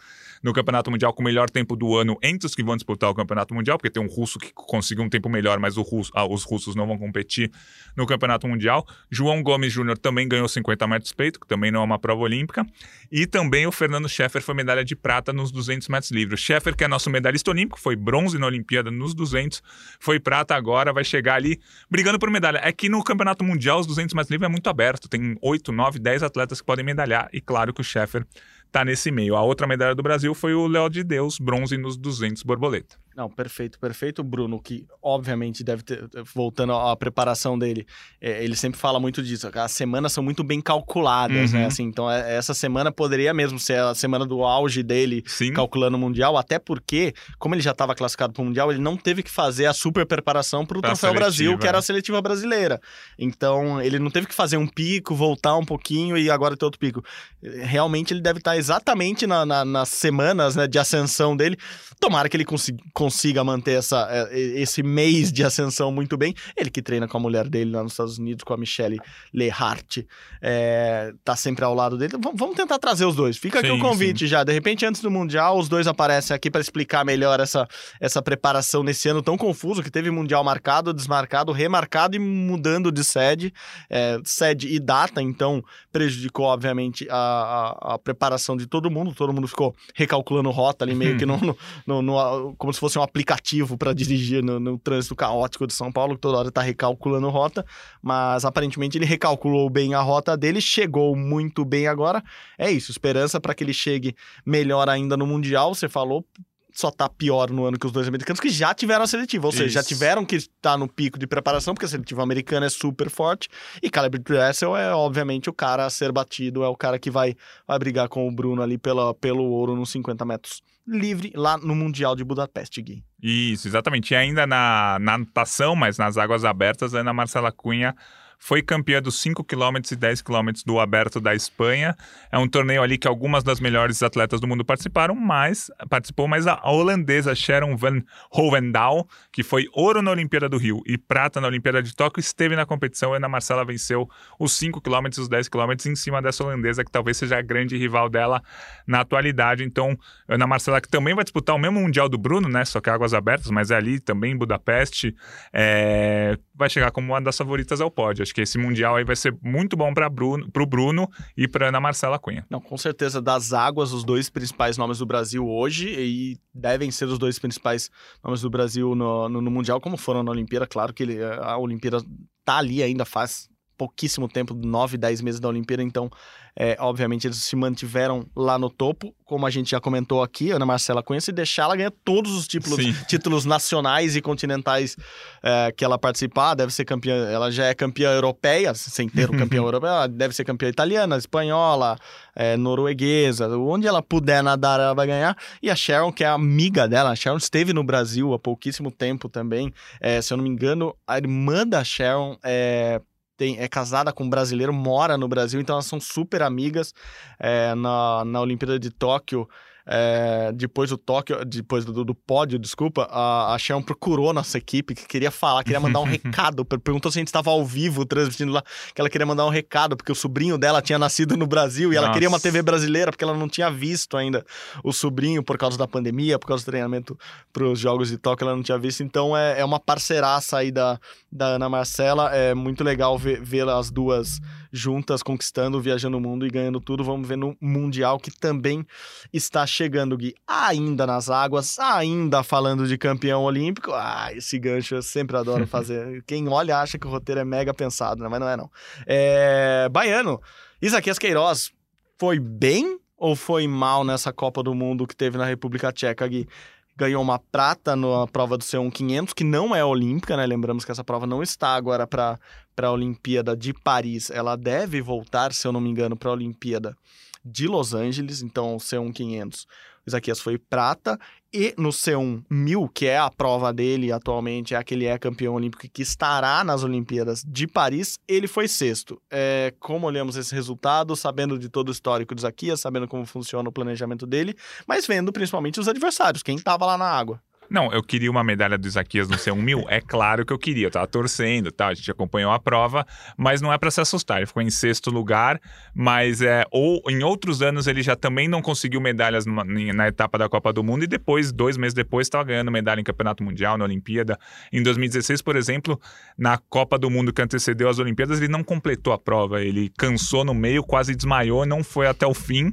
no Campeonato Mundial com o melhor tempo do ano entre que vão disputar o Campeonato Mundial, porque tem um russo que conseguiu um tempo melhor, mas russo- ah, os russos não vão competir no Campeonato Mundial. João Gomes Júnior também ganhou 50 metros peito, que também não é uma prova olímpica. E também o Fernando Scheffer foi medalha de prata nos 200 metros livres. Scheffer, que é nosso medalhista olímpico, foi bronze na Olimpíada nos 200, foi prata agora, vai chegar ali brigando por medalha. É que no Campeonato Mundial, os 200 metros livres é muito aberto, tem 8, 9, 10 atletas que podem medalhar, e claro que o Scheffer tá nesse meio. A outra medalha do Brasil foi o Léo de Deus, bronze nos 200 borboleta. Não, perfeito, perfeito. O Bruno, que obviamente deve ter, voltando à preparação dele, é, ele sempre fala muito disso. As semanas são muito bem calculadas, Uhum. né? Assim, então, é- essa semana poderia mesmo ser a semana do auge dele, Sim. calculando o Mundial, até porque, como ele já estava classificado para o Mundial, ele não teve que fazer a super preparação para o Troféu Brasil, que era né? a seletiva brasileira. Então, ele não teve que fazer um pico, voltar um pouquinho e agora ter outro pico. Realmente, ele deve estar exatamente na- na- nas semanas né, de ascensão dele. Tomara que ele consi- consiga manter essa, eh, esse mês de ascensão muito bem. Ele que treina com a mulher dele lá nos Estados Unidos, com a Michelle Lehart, é, tá sempre ao lado dele. Vamos vamos tentar trazer os dois. Fica aqui Sim, o convite já. De repente, antes do Mundial, os dois aparecem aqui para explicar melhor essa, essa preparação nesse ano tão confuso que teve Mundial marcado, desmarcado, remarcado e mudando de sede, é, sede e data. Então, prejudicou, obviamente, a, a, a preparação de todo mundo. Todo mundo ficou recalculando rota ali, meio que no, no- no- no- como se fosse um aplicativo para dirigir no, no trânsito caótico de São Paulo, que toda hora tá recalculando rota. Mas aparentemente ele recalculou bem a rota dele, chegou muito bem agora. É isso, esperança para que ele chegue melhor ainda no Mundial. Você falou. Só tá pior no ano que os dois americanos que já tiveram a seletiva, ou seja, já Isso. tiveram que estar no pico de preparação, porque a seletiva americana é super forte. E Caleb Dressel é, obviamente, o cara a ser batido, é o cara que vai, vai brigar com o Bruno ali pela, pelo ouro nos 50 metros livre lá no Mundial de Budapeste, Gui. Isso, exatamente. E ainda na, na natação, mas nas águas abertas, a Ana Marcela Cunha foi campeã dos 5 km e 10 km do Aberto da Espanha. É um torneio ali que algumas das melhores atletas do mundo participaram, mas participou mais a holandesa Sharon van Hovendahl, que foi ouro na Olimpíada do Rio e prata na Olimpíada de Tóquio, esteve na competição. A Ana Marcela venceu os 5 km e os 10 km em cima dessa holandesa, que talvez seja a grande rival dela na atualidade. Então, Ana Marcela, que também vai disputar o mesmo Mundial do Bruno, né? Só que águas abertas, mas é ali também em Budapeste, é, vai chegar como uma das favoritas ao pódio. Acho que esse Mundial aí vai ser muito bom para Bruno, pro Bruno e para Ana Marcela Cunha. Não, com certeza, das águas, os dois principais nomes do Brasil hoje, e devem ser os dois principais nomes do Brasil no, no, no Mundial, como foram na Olimpíada. Claro que ele, a Olimpíada tá ali ainda faz pouquíssimo tempo, 9, 10 meses da Olimpíada, então, é, obviamente, eles se mantiveram lá no topo, como a gente já comentou aqui, Ana Marcela Cunha, se deixar, ela ganha todos os títulos, Sim. títulos nacionais e continentais é, que ela participar, deve ser campeã, ela já é campeã europeia, sem ter o campeão europeu, ela deve ser campeã italiana, espanhola, é, norueguesa, onde ela puder nadar, ela vai ganhar. E a Sharon, que é amiga dela, a Sharon esteve no Brasil há pouquíssimo tempo também. É, se eu não me engano, a irmã da Sharon é, tem- é casada com um brasileiro, mora no Brasil, então elas são super amigas. É, na, na Olimpíada de Tóquio, é, depois do Tóquio, depois do, do pódio, desculpa, a, a Sharon procurou nossa equipe, que queria falar, queria mandar um recado, perguntou se a gente estava ao vivo transmitindo lá, que ela queria mandar um recado, porque o sobrinho dela tinha nascido no Brasil e ela Nossa. queria uma TV brasileira, porque ela não tinha visto ainda o sobrinho por causa da pandemia, por causa do treinamento para os Jogos de Tóquio, ela não tinha visto. Então é, é uma parceiraça aí da, da Ana Marcela, é muito legal ver as duas juntas conquistando, viajando o mundo e ganhando tudo. Vamos ver no Mundial que também está chegando, Gui. Ainda nas águas, ainda falando de campeão olímpico. Ah, esse gancho eu sempre adoro fazer. Quem olha acha que o roteiro é mega pensado, né? mas não é não. É... Baiano, Isaquias Queiroz, foi bem ou foi mal nessa Copa do Mundo que teve na República Tcheca, Gui? Ganhou uma prata na prova do C1 500, que não é olímpica, né? Lembramos que essa prova não está agora para a Olimpíada de Paris. Ela deve voltar, se eu não me engano, para a Olimpíada de Los Angeles. Então, o C1 500, o Isaquias foi prata. E no C1 1000, que é a prova dele atualmente, é aquele é campeão olímpico que estará nas Olimpíadas de Paris, ele foi sexto. É, como olhamos esse resultado, sabendo de todo o histórico do Isaquias, sabendo como funciona o planejamento dele, mas vendo principalmente os adversários, quem estava lá na água. Não, eu queria uma medalha do Isaquias no C1000, é claro que eu queria, eu tava torcendo, tá? A gente acompanhou a prova, mas não é para se assustar. Ele ficou em sexto lugar, mas é ou em outros anos ele já também não conseguiu medalhas na etapa da Copa do Mundo e depois, dois meses depois, estava ganhando medalha em Campeonato Mundial, na Olimpíada. Em 2016, por exemplo, na Copa do Mundo que antecedeu as Olimpíadas, ele não completou a prova, ele cansou no meio, quase desmaiou, não foi até o fim.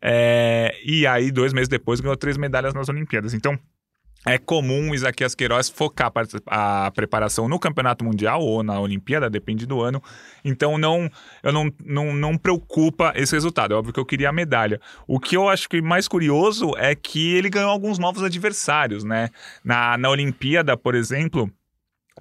É, e aí, dois meses depois, ganhou três medalhas nas Olimpíadas. Então, é comum o Isaquias Queiroz focar a preparação no Campeonato Mundial ou na Olimpíada, depende do ano. Então não, eu não, não, não preocupa esse resultado. É óbvio que eu queria a medalha. O que eu acho que mais curioso é que ele ganhou alguns novos adversários, né? Na, na Olimpíada, por exemplo.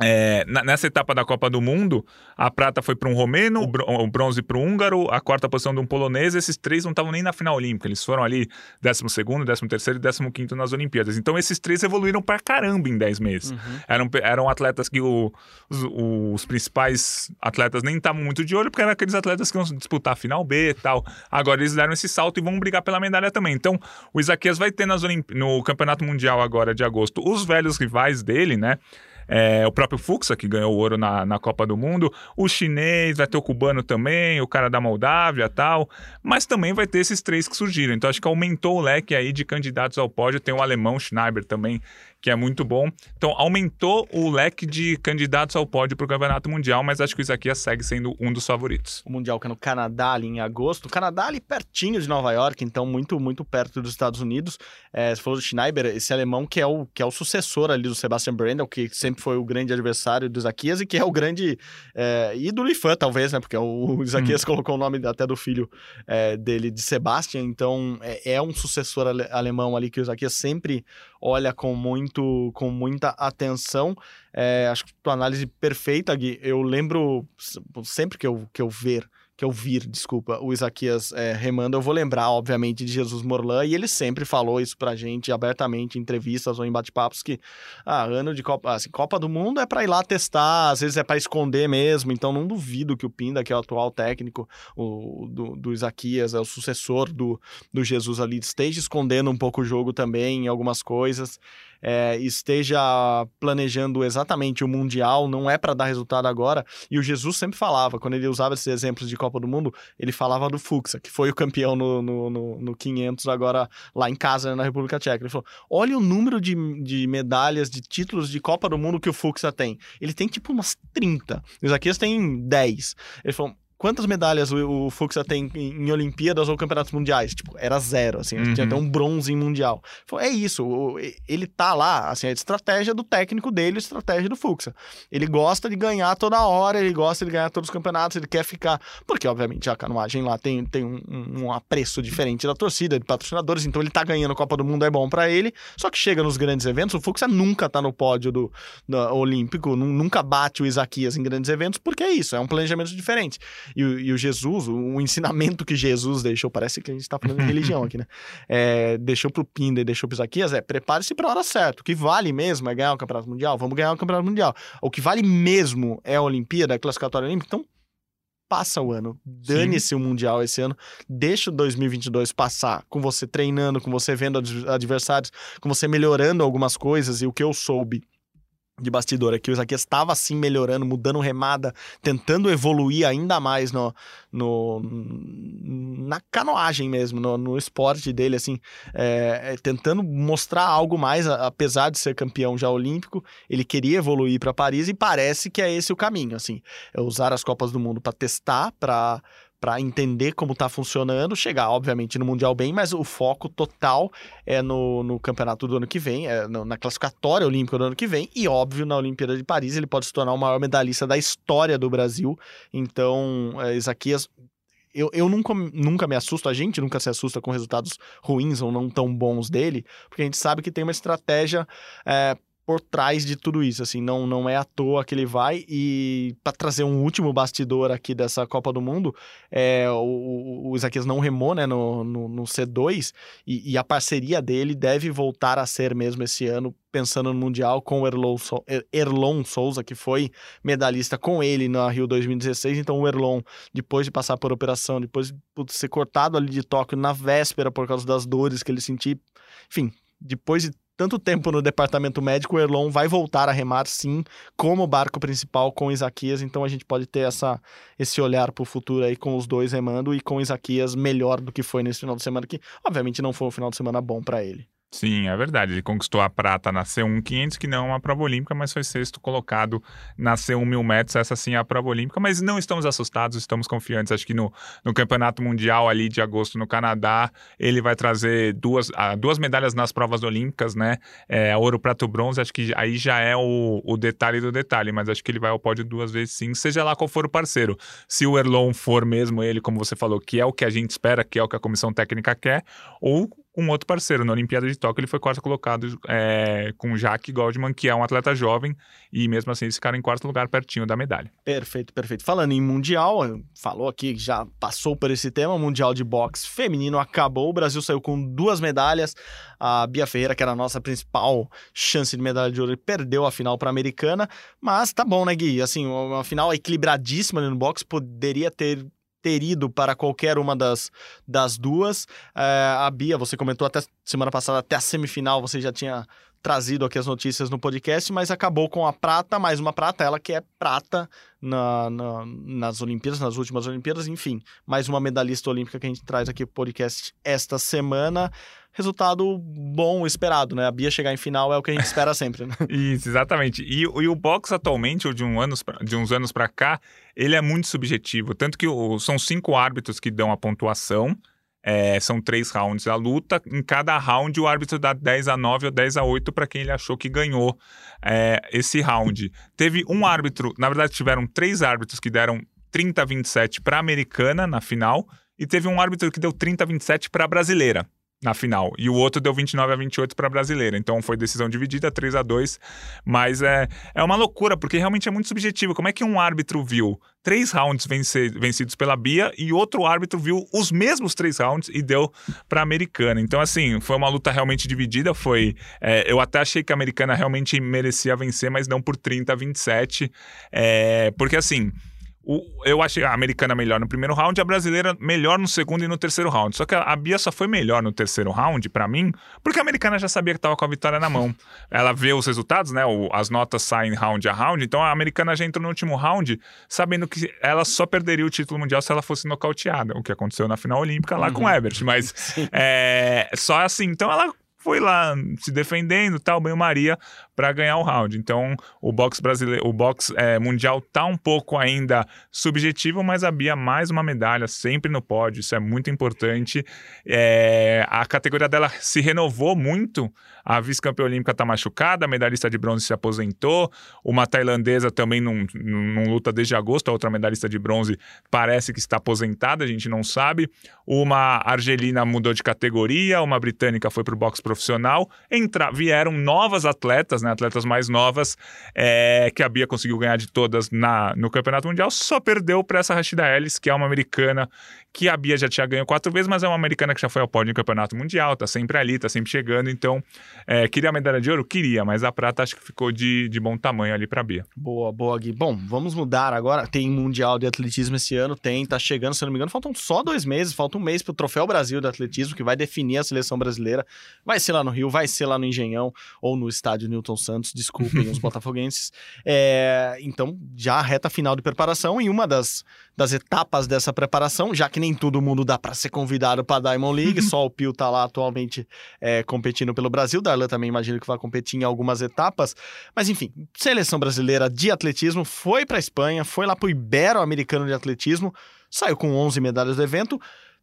É, nessa etapa da Copa do Mundo, a prata foi para um romeno, o, bron o bronze para um húngaro, a quarta posição de um polonês. Esses três não estavam nem na final olímpica, eles foram ali 12, 13 e 15 nas Olimpíadas. Então esses três evoluíram para caramba em 10 meses. Uhum. Eram, eram atletas que o, os, os, principais atletas nem estavam muito de olho, porque eram aqueles atletas que iam disputar a final B e tal. Agora eles deram esse salto e vão brigar pela medalha também. Então o Isaquias vai ter nas no Campeonato Mundial agora de agosto os velhos rivais dele, né? É, o próprio Fuxa, que ganhou ouro na, na Copa do Mundo, o chinês, vai ter o cubano também, o cara da Moldávia tal, mas também vai ter esses três que surgiram. Então acho que aumentou o leque aí de candidatos ao pódio. Tem o alemão Schneiber também, que é muito bom. Então aumentou o leque de candidatos ao pódio para o Campeonato Mundial, mas acho que o Isaquias segue sendo um dos favoritos. O Mundial que é no Canadá, ali em agosto. O Canadá ali pertinho de Nova York, então muito, muito perto dos Estados Unidos. É, você falou do Schneiber, esse alemão que é o, que é o sucessor ali do Sebastian Brandel, que sempre foi o grande adversário do Isaquias e que é o grande é, ídolo e fã, talvez, né? Porque o Isaquias hum. colocou o nome até do filho é, dele de Sebastian, então é, é um sucessor ale, alemão ali que o Isaquias sempre olha com, muito, com muita atenção. É, acho que tua análise perfeita, Gui. Eu lembro sempre que eu, que eu ver que eu vir, desculpa, o Isaquias é, remando, eu vou lembrar, obviamente, de Jesus Morlan, e ele sempre falou isso pra gente abertamente em entrevistas ou em bate-papos, que ah, ano de Copa, assim, Copa do Mundo é para ir lá testar, às vezes é para esconder mesmo, então não duvido que o Pinda, que é o atual técnico o, do, do Isaquias, é o sucessor do, do Jesus ali, esteja escondendo um pouco o jogo também em algumas coisas, é, esteja planejando exatamente o Mundial, não é para dar resultado agora. E o Jesus sempre falava, quando ele usava esses exemplos de Copa do Mundo, ele falava do Fuxa, que foi o campeão no, no, no, no 500 agora lá em casa, né, na República Tcheca. Ele falou: olha o número de, de medalhas, de títulos de Copa do Mundo que o Fuxa tem. Ele tem tipo umas 30. O Isaquias tem 10. Ele falou: quantas medalhas o, o Fuxa tem em, em, Olimpíadas ou Campeonatos Mundiais? Tipo, era zero, assim, uhum. tinha até um bronze em Mundial. Falou, é isso, o, ele tá lá, assim, a estratégia do técnico dele, a estratégia do Fuxa. Ele gosta de ganhar toda hora, ele gosta de ganhar todos os campeonatos, ele quer ficar, porque obviamente a canoagem lá tem, tem um, um apreço diferente da torcida, de patrocinadores, então ele tá ganhando Copa do Mundo, é bom para ele, só que chega nos grandes eventos, o Fuxa nunca tá no pódio do, do Olímpico, nunca bate o Isaquias em grandes eventos, porque é isso, é um planejamento diferente. E, e o Jesus, o, o, ensinamento que Jesus deixou, parece que a gente está falando de religião aqui, né? É, deixou pro Pinda e deixou pro Zaquias é prepare-se para a hora certa. O que vale mesmo é ganhar o Campeonato Mundial? Vamos ganhar o Campeonato Mundial. O que vale mesmo é a Olimpíada, a classificatória olímpica. Então, passa o ano. Dane-se o Mundial esse ano. Deixa o 2022 passar com você treinando, com você vendo adversários, com você melhorando algumas coisas. E o que eu soube de bastidor aqui, o Isaquias estava assim melhorando, mudando remada, tentando evoluir ainda mais no, no na canoagem mesmo, no, no esporte dele, assim, é, é, tentando mostrar algo mais, apesar de ser campeão já olímpico, ele queria evoluir para Paris e parece que é esse o caminho, assim, é usar as Copas do Mundo para testar, para para entender como está funcionando, chegar, obviamente, no Mundial bem, mas o foco total é no, no campeonato do ano que vem, é no, na classificatória olímpica do ano que vem, e óbvio, na Olimpíada de Paris, ele pode se tornar o maior medalhista da história do Brasil. Então, é, Isaquias eu, eu nunca, nunca me assusto, a gente nunca se assusta com resultados ruins ou não tão bons dele, porque a gente sabe que tem uma estratégia é, por trás de tudo isso, assim, não, não é à toa que ele vai. E para trazer um último bastidor aqui dessa Copa do Mundo, é, o, o Isaquias não remou, né, no, no, no C2 e, e, a parceria dele deve voltar a ser mesmo esse ano, pensando no Mundial com o Erlon, Erlon Souza, que foi medalhista com ele na Rio 2016, então o Erlon, depois de passar por operação, depois de ser cortado ali de Tóquio na véspera por causa das dores que ele sentiu, enfim, depois de tanto tempo no departamento médico, o Erlon vai voltar a remar sim, como barco principal com Isaquias, então a gente pode ter essa, esse olhar para o futuro aí com os dois remando e com Isaquias melhor do que foi nesse final de semana, que obviamente não foi um final de semana bom para ele. Sim, é verdade. Ele conquistou a prata na C1 500, que não é uma prova olímpica, mas foi sexto colocado na C1 1000 metros. Essa sim é a prova olímpica, mas não estamos assustados, estamos confiantes. Acho que no, no Campeonato Mundial ali de agosto no Canadá, ele vai trazer duas, ah, duas medalhas nas provas olímpicas, né? É, ouro, prato, bronze. Acho que aí já é o, o detalhe do detalhe, mas acho que ele vai ao pódio duas vezes sim, seja lá qual for o parceiro. Se o Erlon for mesmo ele, como você falou, que é o que a gente espera, que é o que a comissão técnica quer, ou um outro parceiro. Na Olimpíada de Tóquio, ele foi quarto colocado é, com Jack Goldman, que é um atleta jovem, e mesmo assim eles ficaram em quarto lugar, pertinho da medalha. Perfeito, perfeito. Falando em Mundial, falou aqui, já passou por esse tema, Mundial de Boxe Feminino acabou, o Brasil saiu com duas medalhas, a Bia Ferreira, que era a nossa principal chance de medalha de ouro, perdeu a final para a americana, mas tá bom, né, Gui? Assim, uma final equilibradíssima no boxe, poderia ter ter ido para qualquer uma das, das duas. É, a Bia, você comentou até semana passada, até a semifinal, você já tinha trazido aqui as notícias no podcast, mas acabou com a prata, mais uma prata, ela que é prata na, na, nas Olimpíadas, nas últimas Olimpíadas, enfim, mais uma medalhista olímpica que a gente traz aqui pro podcast esta semana resultado bom, esperado, né? A Bia chegar em final é o que a gente espera sempre, né? Isso, exatamente. E, e o boxe atualmente, ou de, um anos pra, de uns anos para cá, ele é muito subjetivo. Tanto que o, são cinco árbitros que dão a pontuação. É, são três rounds a luta. Em cada round, o árbitro dá 10 a 9 ou 10 a 8 para quem ele achou que ganhou é, esse round. Teve um árbitro, na verdade, tiveram três árbitros que deram 30 a 27 para americana na final. E teve um árbitro que deu 30 a 27 para a brasileira na final. E o outro deu 29 a 28 para a brasileira. Então foi decisão dividida, 3 a 2 Mas é, é uma loucura, porque realmente é muito subjetivo. Como é que um árbitro viu três rounds vencer, vencidos pela Bia e outro árbitro viu os mesmos três rounds e deu para a americana? Então, assim, foi uma luta realmente dividida. Foi. É, eu até achei que a americana realmente merecia vencer, mas não por 30 a 27. É, porque, assim. O, eu achei a americana melhor no primeiro round, a brasileira melhor no segundo e no terceiro round. Só que a, Bia só foi melhor no terceiro round, para mim, porque a americana já sabia que tava com a vitória na mão. Ela vê os resultados, né? O, as notas saem round a round, então a americana já entrou no último round sabendo que ela só perderia o título mundial se ela fosse nocauteada, o que aconteceu na final olímpica lá uhum. com o Ebert. Mas é, só assim, então ela foi lá se defendendo, tal, banho-maria, para ganhar o round. Então, o boxe brasileiro, o boxe é, mundial tá um pouco ainda subjetivo, mas a Bia mais uma medalha sempre no pódio, isso é muito importante. É, a categoria dela se renovou muito. A vice-campeã olímpica está machucada, a medalhista de bronze se aposentou, uma tailandesa também não, não, luta desde agosto, a outra medalhista de bronze parece que está aposentada, a gente não sabe. Uma argelina mudou de categoria, uma britânica foi para o boxe profissional. Entra, vieram novas atletas, né, atletas mais novas, é, que a Bia conseguiu ganhar de todas na, no Campeonato Mundial, só perdeu para essa Rashida Ellis, que é uma americana que a Bia já tinha ganho quatro vezes, mas é uma americana que já foi ao pódio no campeonato mundial, tá sempre ali, tá sempre chegando. Então, é, queria a medalha de ouro? Queria, mas a prata acho que ficou de, de bom tamanho ali pra Bia. Boa, boa, Gui. Bom, vamos mudar agora. Tem Mundial de Atletismo esse ano, tem, tá chegando, se eu não me engano, faltam só dois meses, falta um mês pro Troféu Brasil de Atletismo, que vai definir a seleção brasileira. Vai ser lá no Rio, vai ser lá no Engenhão ou no estádio Newton Santos, desculpem os botafoguenses. É, então, já a reta final de preparação e uma das, das etapas dessa preparação, já que nem todo mundo dá para ser convidado para Diamond League, só o Pio tá lá atualmente é, competindo pelo Brasil, Darlan também imagino que vai competir em algumas etapas, mas enfim, seleção brasileira de atletismo foi para Espanha, foi lá pro Ibero-Americano de Atletismo, saiu com 11 medalhas do evento,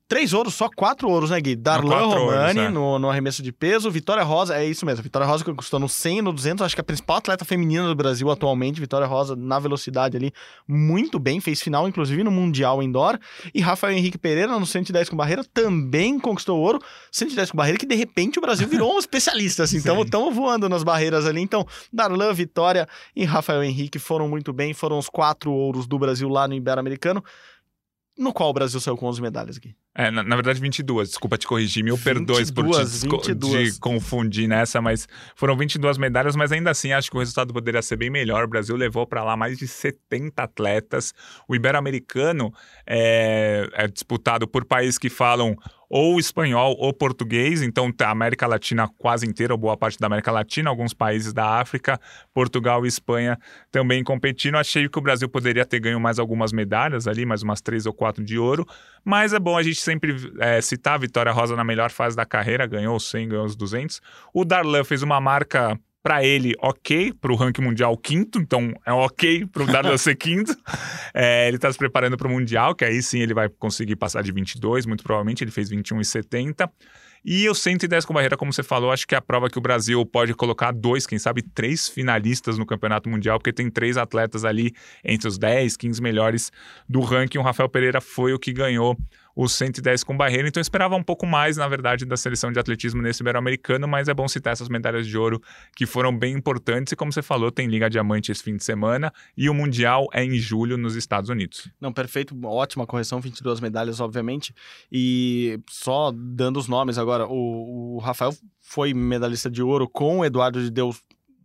Três ouros, só quatro ouros, né, Gui? Darlan quatro ouros, Romani é. no, no arremesso de peso, Vitória Rosa, é isso mesmo, Vitória Rosa que custou no 100 e no 200, acho que a principal atleta feminina do Brasil atualmente, Vitória Rosa na velocidade ali, muito bem, fez final inclusive no Mundial Indoor, e Rafael Henrique Pereira no 110 com barreira também conquistou ouro, 110 com barreira que de repente o Brasil virou um especialista, assim, então estamos voando nas barreiras ali, então Darlan, Vitória e Rafael Henrique foram muito bem, foram os quatro ouros do Brasil lá no Ibero-Americano, no qual o Brasil saiu com 11 medalhas aqui. É, na, na verdade, 22. Desculpa te corrigir, mil perdões por te 22, desco- 22. te confundir nessa, mas foram 22 medalhas, mas ainda assim acho que o resultado poderia ser bem melhor. O Brasil levou para lá mais de 70 atletas. O Ibero-Americano é, é disputado por países que falam ou espanhol ou português, então tá a América Latina quase inteira, ou boa parte da América Latina, alguns países da África, Portugal e Espanha também competindo. Achei que o Brasil poderia ter ganho mais algumas medalhas ali, mais umas três ou quatro de ouro, mas é bom a gente sempre é, citar a Vitória Rosa na melhor fase da carreira, ganhou os 100, ganhou os 200. O Darlan fez uma marca para ele ok, para o ranking mundial quinto, então é ok para o ser quinto. É, ele está se preparando para o mundial, que aí sim ele vai conseguir passar de 22, muito provavelmente, ele fez 21,70. E o 110 com barreira, como você falou, acho que é a prova que o Brasil pode colocar dois, quem sabe três finalistas no Campeonato Mundial, porque tem três atletas ali entre os 10, 15 melhores do ranking. O Rafael Pereira foi o que ganhou os 110 com barreira, então eu esperava um pouco mais, na verdade, da seleção de atletismo nesse Ibero-Americano, mas é bom citar essas medalhas de ouro que foram bem importantes e, como você falou, tem Liga Diamante esse fim de semana e o Mundial é em julho nos Estados Unidos. Não, perfeito, ótima correção, 22 medalhas, obviamente. E só dando os nomes agora, o, o Rafael foi medalhista de ouro com o Eduardo de Deus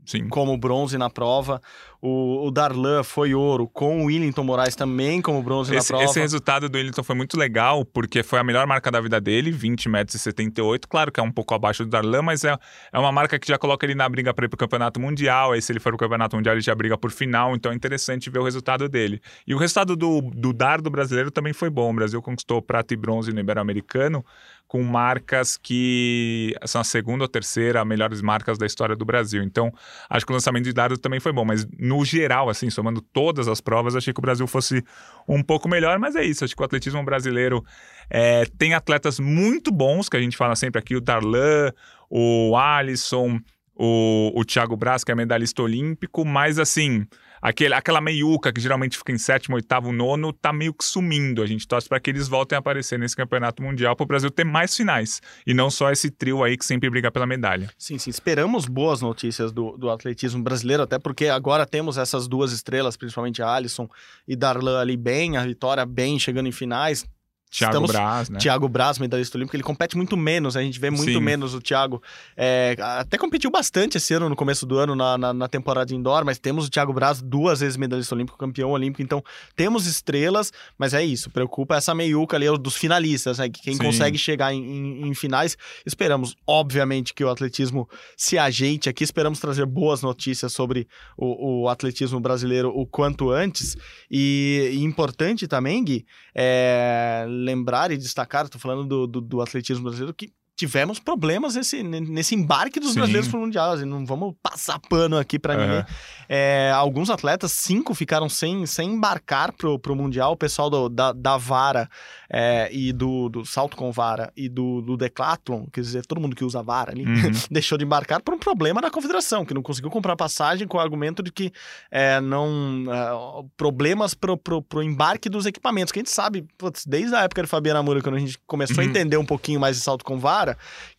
Sim. como bronze na prova. O, o Darlan foi ouro com o Willington Moraes também como bronze Esse, na prova. esse resultado do Willington foi muito legal, porque foi a melhor marca da vida dele, 20 metros e 78. Claro que é um pouco abaixo do Darlan, mas é, é uma marca que já coloca ele na briga para ir pro Campeonato Mundial. Aí, se ele for pro Campeonato Mundial, ele já briga por final. Então é interessante ver o resultado dele. E o resultado do, do dardo brasileiro também foi bom. O Brasil conquistou prata e bronze no Ibero-Americano com marcas que são a segunda ou terceira melhores marcas da história do Brasil. Então, acho que o lançamento de dardo também foi bom, mas no geral, assim, somando todas as provas, achei que o Brasil fosse um pouco melhor, mas é isso. Acho que o atletismo brasileiro é, tem atletas muito bons, que a gente fala sempre aqui, o Darlan, o Alisson, o, o Thiago Braz, que é medalhista olímpico, mas assim, aquele, aquela meiuca que geralmente fica em sétimo, oitavo, nono, tá meio que sumindo. A gente torce para que eles voltem a aparecer nesse campeonato mundial para o Brasil ter mais finais. E não só esse trio aí que sempre briga pela medalha. Sim, sim. Esperamos boas notícias do, do atletismo brasileiro, até porque agora temos essas duas estrelas, principalmente a Alisson e Darlan ali bem, a Vitória bem, chegando em finais. Thiago Estamos- Braz, né? Thiago Braz, medalhista olímpico, ele compete muito menos, a gente vê muito Sim. menos o Thiago. É, até competiu bastante esse ano, no começo do ano, na, na, na temporada indoor, mas temos o Thiago Braz, duas vezes medalhista olímpico, campeão olímpico, então temos estrelas, mas é isso, preocupa essa meiuca ali dos finalistas, né? que Quem Sim. consegue chegar em, em- em finais. Esperamos, obviamente, que o atletismo se ajeite aqui, esperamos trazer boas notícias sobre o, o atletismo brasileiro o quanto antes. E, e importante também, Gui, é, lembrar e destacar, tô falando do, do, do atletismo brasileiro, que tivemos problemas nesse, nesse embarque dos Sim. brasileiros pro Mundial. assim, não vamos passar pano aqui para ninguém. É, alguns atletas, cinco, ficaram sem, sem embarcar pro, pro Mundial. O pessoal do- da, da vara é, e do, do salto com vara e do, do decathlon, quer dizer, todo mundo que usa vara ali, Uhum. deixou de embarcar por um problema da confederação, que não conseguiu comprar passagem com o argumento de que é, não. é, problemas pro, pro, pro embarque dos equipamentos. Que a gente sabe, putz, desde a época de Fabiana Moura, quando a gente começou a Uhum. entender um pouquinho mais de salto com vara,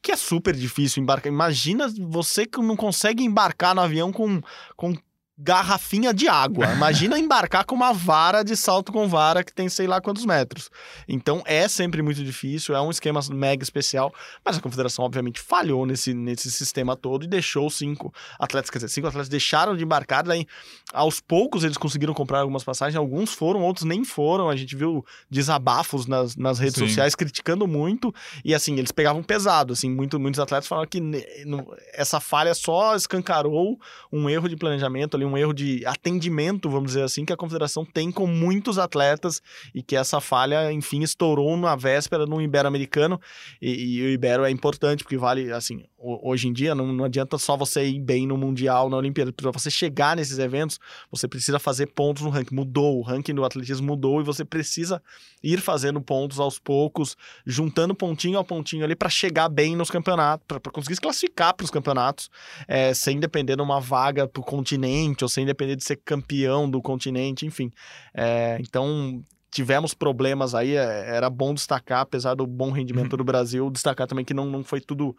que é super difícil embarcar. Imagina você que não consegue embarcar no avião com. com garrafinha de água. Imagina embarcar com uma vara de salto com vara que tem sei lá quantos metros. Então é sempre muito difícil, é um esquema mega especial, mas a confederação obviamente falhou nesse, nesse sistema todo e deixou cinco atletas, quer dizer, cinco atletas deixaram de embarcar, daí aos poucos eles conseguiram comprar algumas passagens, alguns foram, outros nem foram, a gente viu desabafos nas, nas redes Sim. sociais criticando muito, e assim, eles pegavam pesado, assim, muito, muitos atletas falaram que essa falha só escancarou um erro de planejamento ali, um erro de atendimento, vamos dizer assim, que a confederação tem com muitos atletas e que essa falha, enfim, estourou na véspera no Ibero-Americano. E, e o Ibero é importante porque vale, assim, ho- hoje em dia não, não adianta só você ir bem no Mundial, na Olimpíada, para você chegar nesses eventos, você precisa fazer pontos no ranking, mudou, o ranking do atletismo mudou e você precisa ir fazendo pontos aos poucos, juntando pontinho a pontinho ali para chegar bem nos campeonatos, para conseguir se classificar para os campeonatos, é, sem depender de uma vaga para o continente ou sem depender de ser campeão do continente, enfim. É, então tivemos problemas aí, é, era bom destacar, apesar do bom rendimento do Brasil, destacar também que não, não foi tudo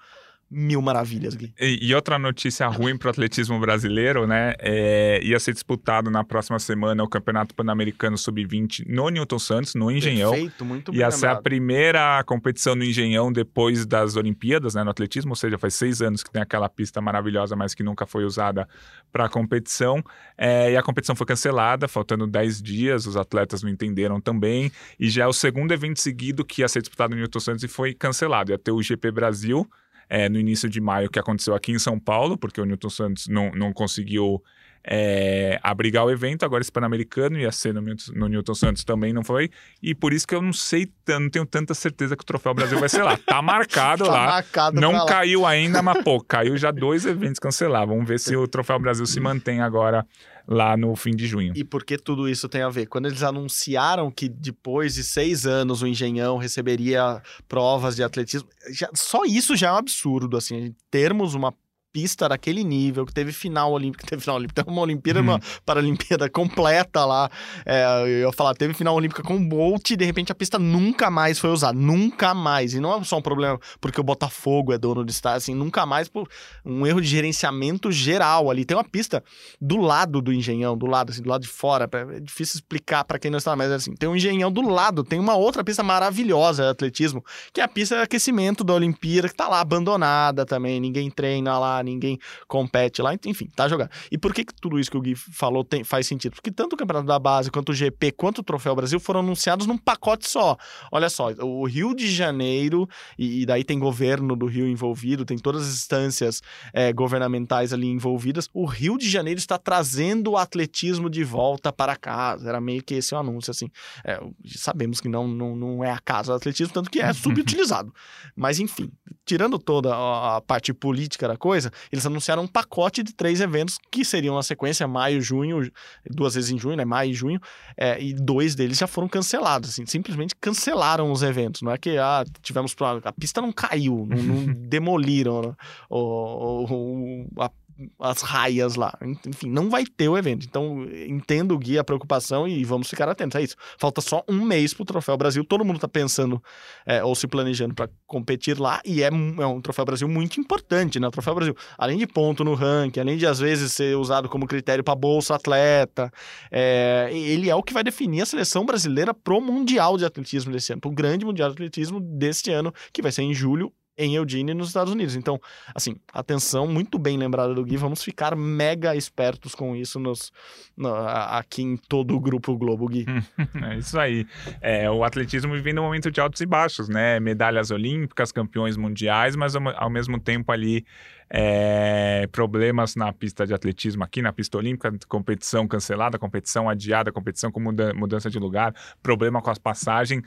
mil maravilhas, Gui. E, e outra notícia ruim para o atletismo brasileiro, né? é, ia ser disputado na próxima semana o Campeonato Pan-Americano Sub-20 no Newton Santos, no Engenhão. Perfeito, muito bem Ia ser a primeira competição no Engenhão depois das Olimpíadas, né, no atletismo, ou seja, faz seis anos que tem aquela pista maravilhosa, mas que nunca foi usada para a competição. É, e a competição foi cancelada, faltando 10 dias, os atletas não entenderam também. E já é o segundo evento seguido que ia ser disputado no Newton Santos e foi cancelado. Ia ter o GP Brasil. É, no início de maio, que aconteceu aqui em São Paulo, porque o Newton Santos não, não conseguiu é, abrigar o evento, agora esse Pan-Americano ia ser no, Newton- no Newton Santos também não foi, e por isso que eu não sei, não tenho tanta certeza que o Troféu Brasil vai ser lá. Tá marcado Tá lá, marcado não lá. caiu ainda, mas pô, caiu já dois eventos cancelados. Vamos ver se o Troféu Brasil se mantém agora lá no fim de junho. E por que tudo isso tem a ver? Quando eles anunciaram que depois de seis anos o Engenhão receberia provas de atletismo, já- só isso já é um absurdo, assim, termos uma pista daquele nível, que teve final olímpica, teve final olímpica, teve uma Olimpíada, uma Paralimpíada completa lá, é, eu ia falar, teve final olímpica com o Bolt e de repente a pista nunca mais foi usada, nunca mais, e não é só um problema porque o Botafogo é dono do estádio, assim, nunca mais por um erro de gerenciamento geral ali, tem uma pista do lado do engenhão, do lado, assim, do lado de fora. É difícil explicar para quem não está, mas assim, tem um engenhão do lado, tem uma outra pista maravilhosa de atletismo, que é a pista de aquecimento da Olimpíada, que tá lá abandonada também, ninguém treina lá, ninguém compete lá, enfim, tá jogando. E por que, que tudo isso que o Gui falou tem- faz sentido? Porque tanto o Campeonato da Base, quanto o GP, quanto o Troféu Brasil foram anunciados num pacote só. Olha só, o Rio de Janeiro, e, e daí tem governo do Rio envolvido, tem todas as instâncias é, governamentais ali envolvidas, o Rio de Janeiro está trazendo o atletismo de volta para casa. Era meio que esse o anúncio, assim. É, sabemos que não, não, não é a casa do atletismo, tanto que é subutilizado. Mas, enfim, tirando toda a a parte política da coisa, eles anunciaram um pacote de três eventos que seriam na sequência maio, junho, duas vezes em junho, né? Maio e junho, é, e dois deles já foram cancelados, assim, simplesmente cancelaram os eventos. Não é que ah, tivemos. A pista não caiu, não, não demoliram né, o, o- a- as raias lá. Enfim, não vai ter o evento. Então, entendo o guia, a preocupação e vamos ficar atentos a isso. Falta só um mês pro Troféu Brasil. Todo mundo tá pensando é, ou se planejando para competir lá e é, um- é um Troféu Brasil muito importante, né? O Troféu Brasil, além de ponto no ranking, além de às vezes ser usado como critério para bolsa atleta, é, ele é o que vai definir a seleção brasileira pro Mundial de Atletismo desse ano, pro grande Mundial de Atletismo deste ano, que vai ser em julho em Eugene, nos Estados Unidos. Então, assim, atenção, muito bem lembrada do Gui, vamos ficar mega espertos com isso nos, no- aqui em todo o Grupo Globo, Gui. É isso aí. É, o atletismo vivendo um momento de altos e baixos, né? Medalhas olímpicas, campeões mundiais, mas ao, mesmo tempo ali é, problemas na pista de atletismo aqui, na pista olímpica, competição cancelada, competição adiada, competição com muda- mudança de lugar, problema com as passagens.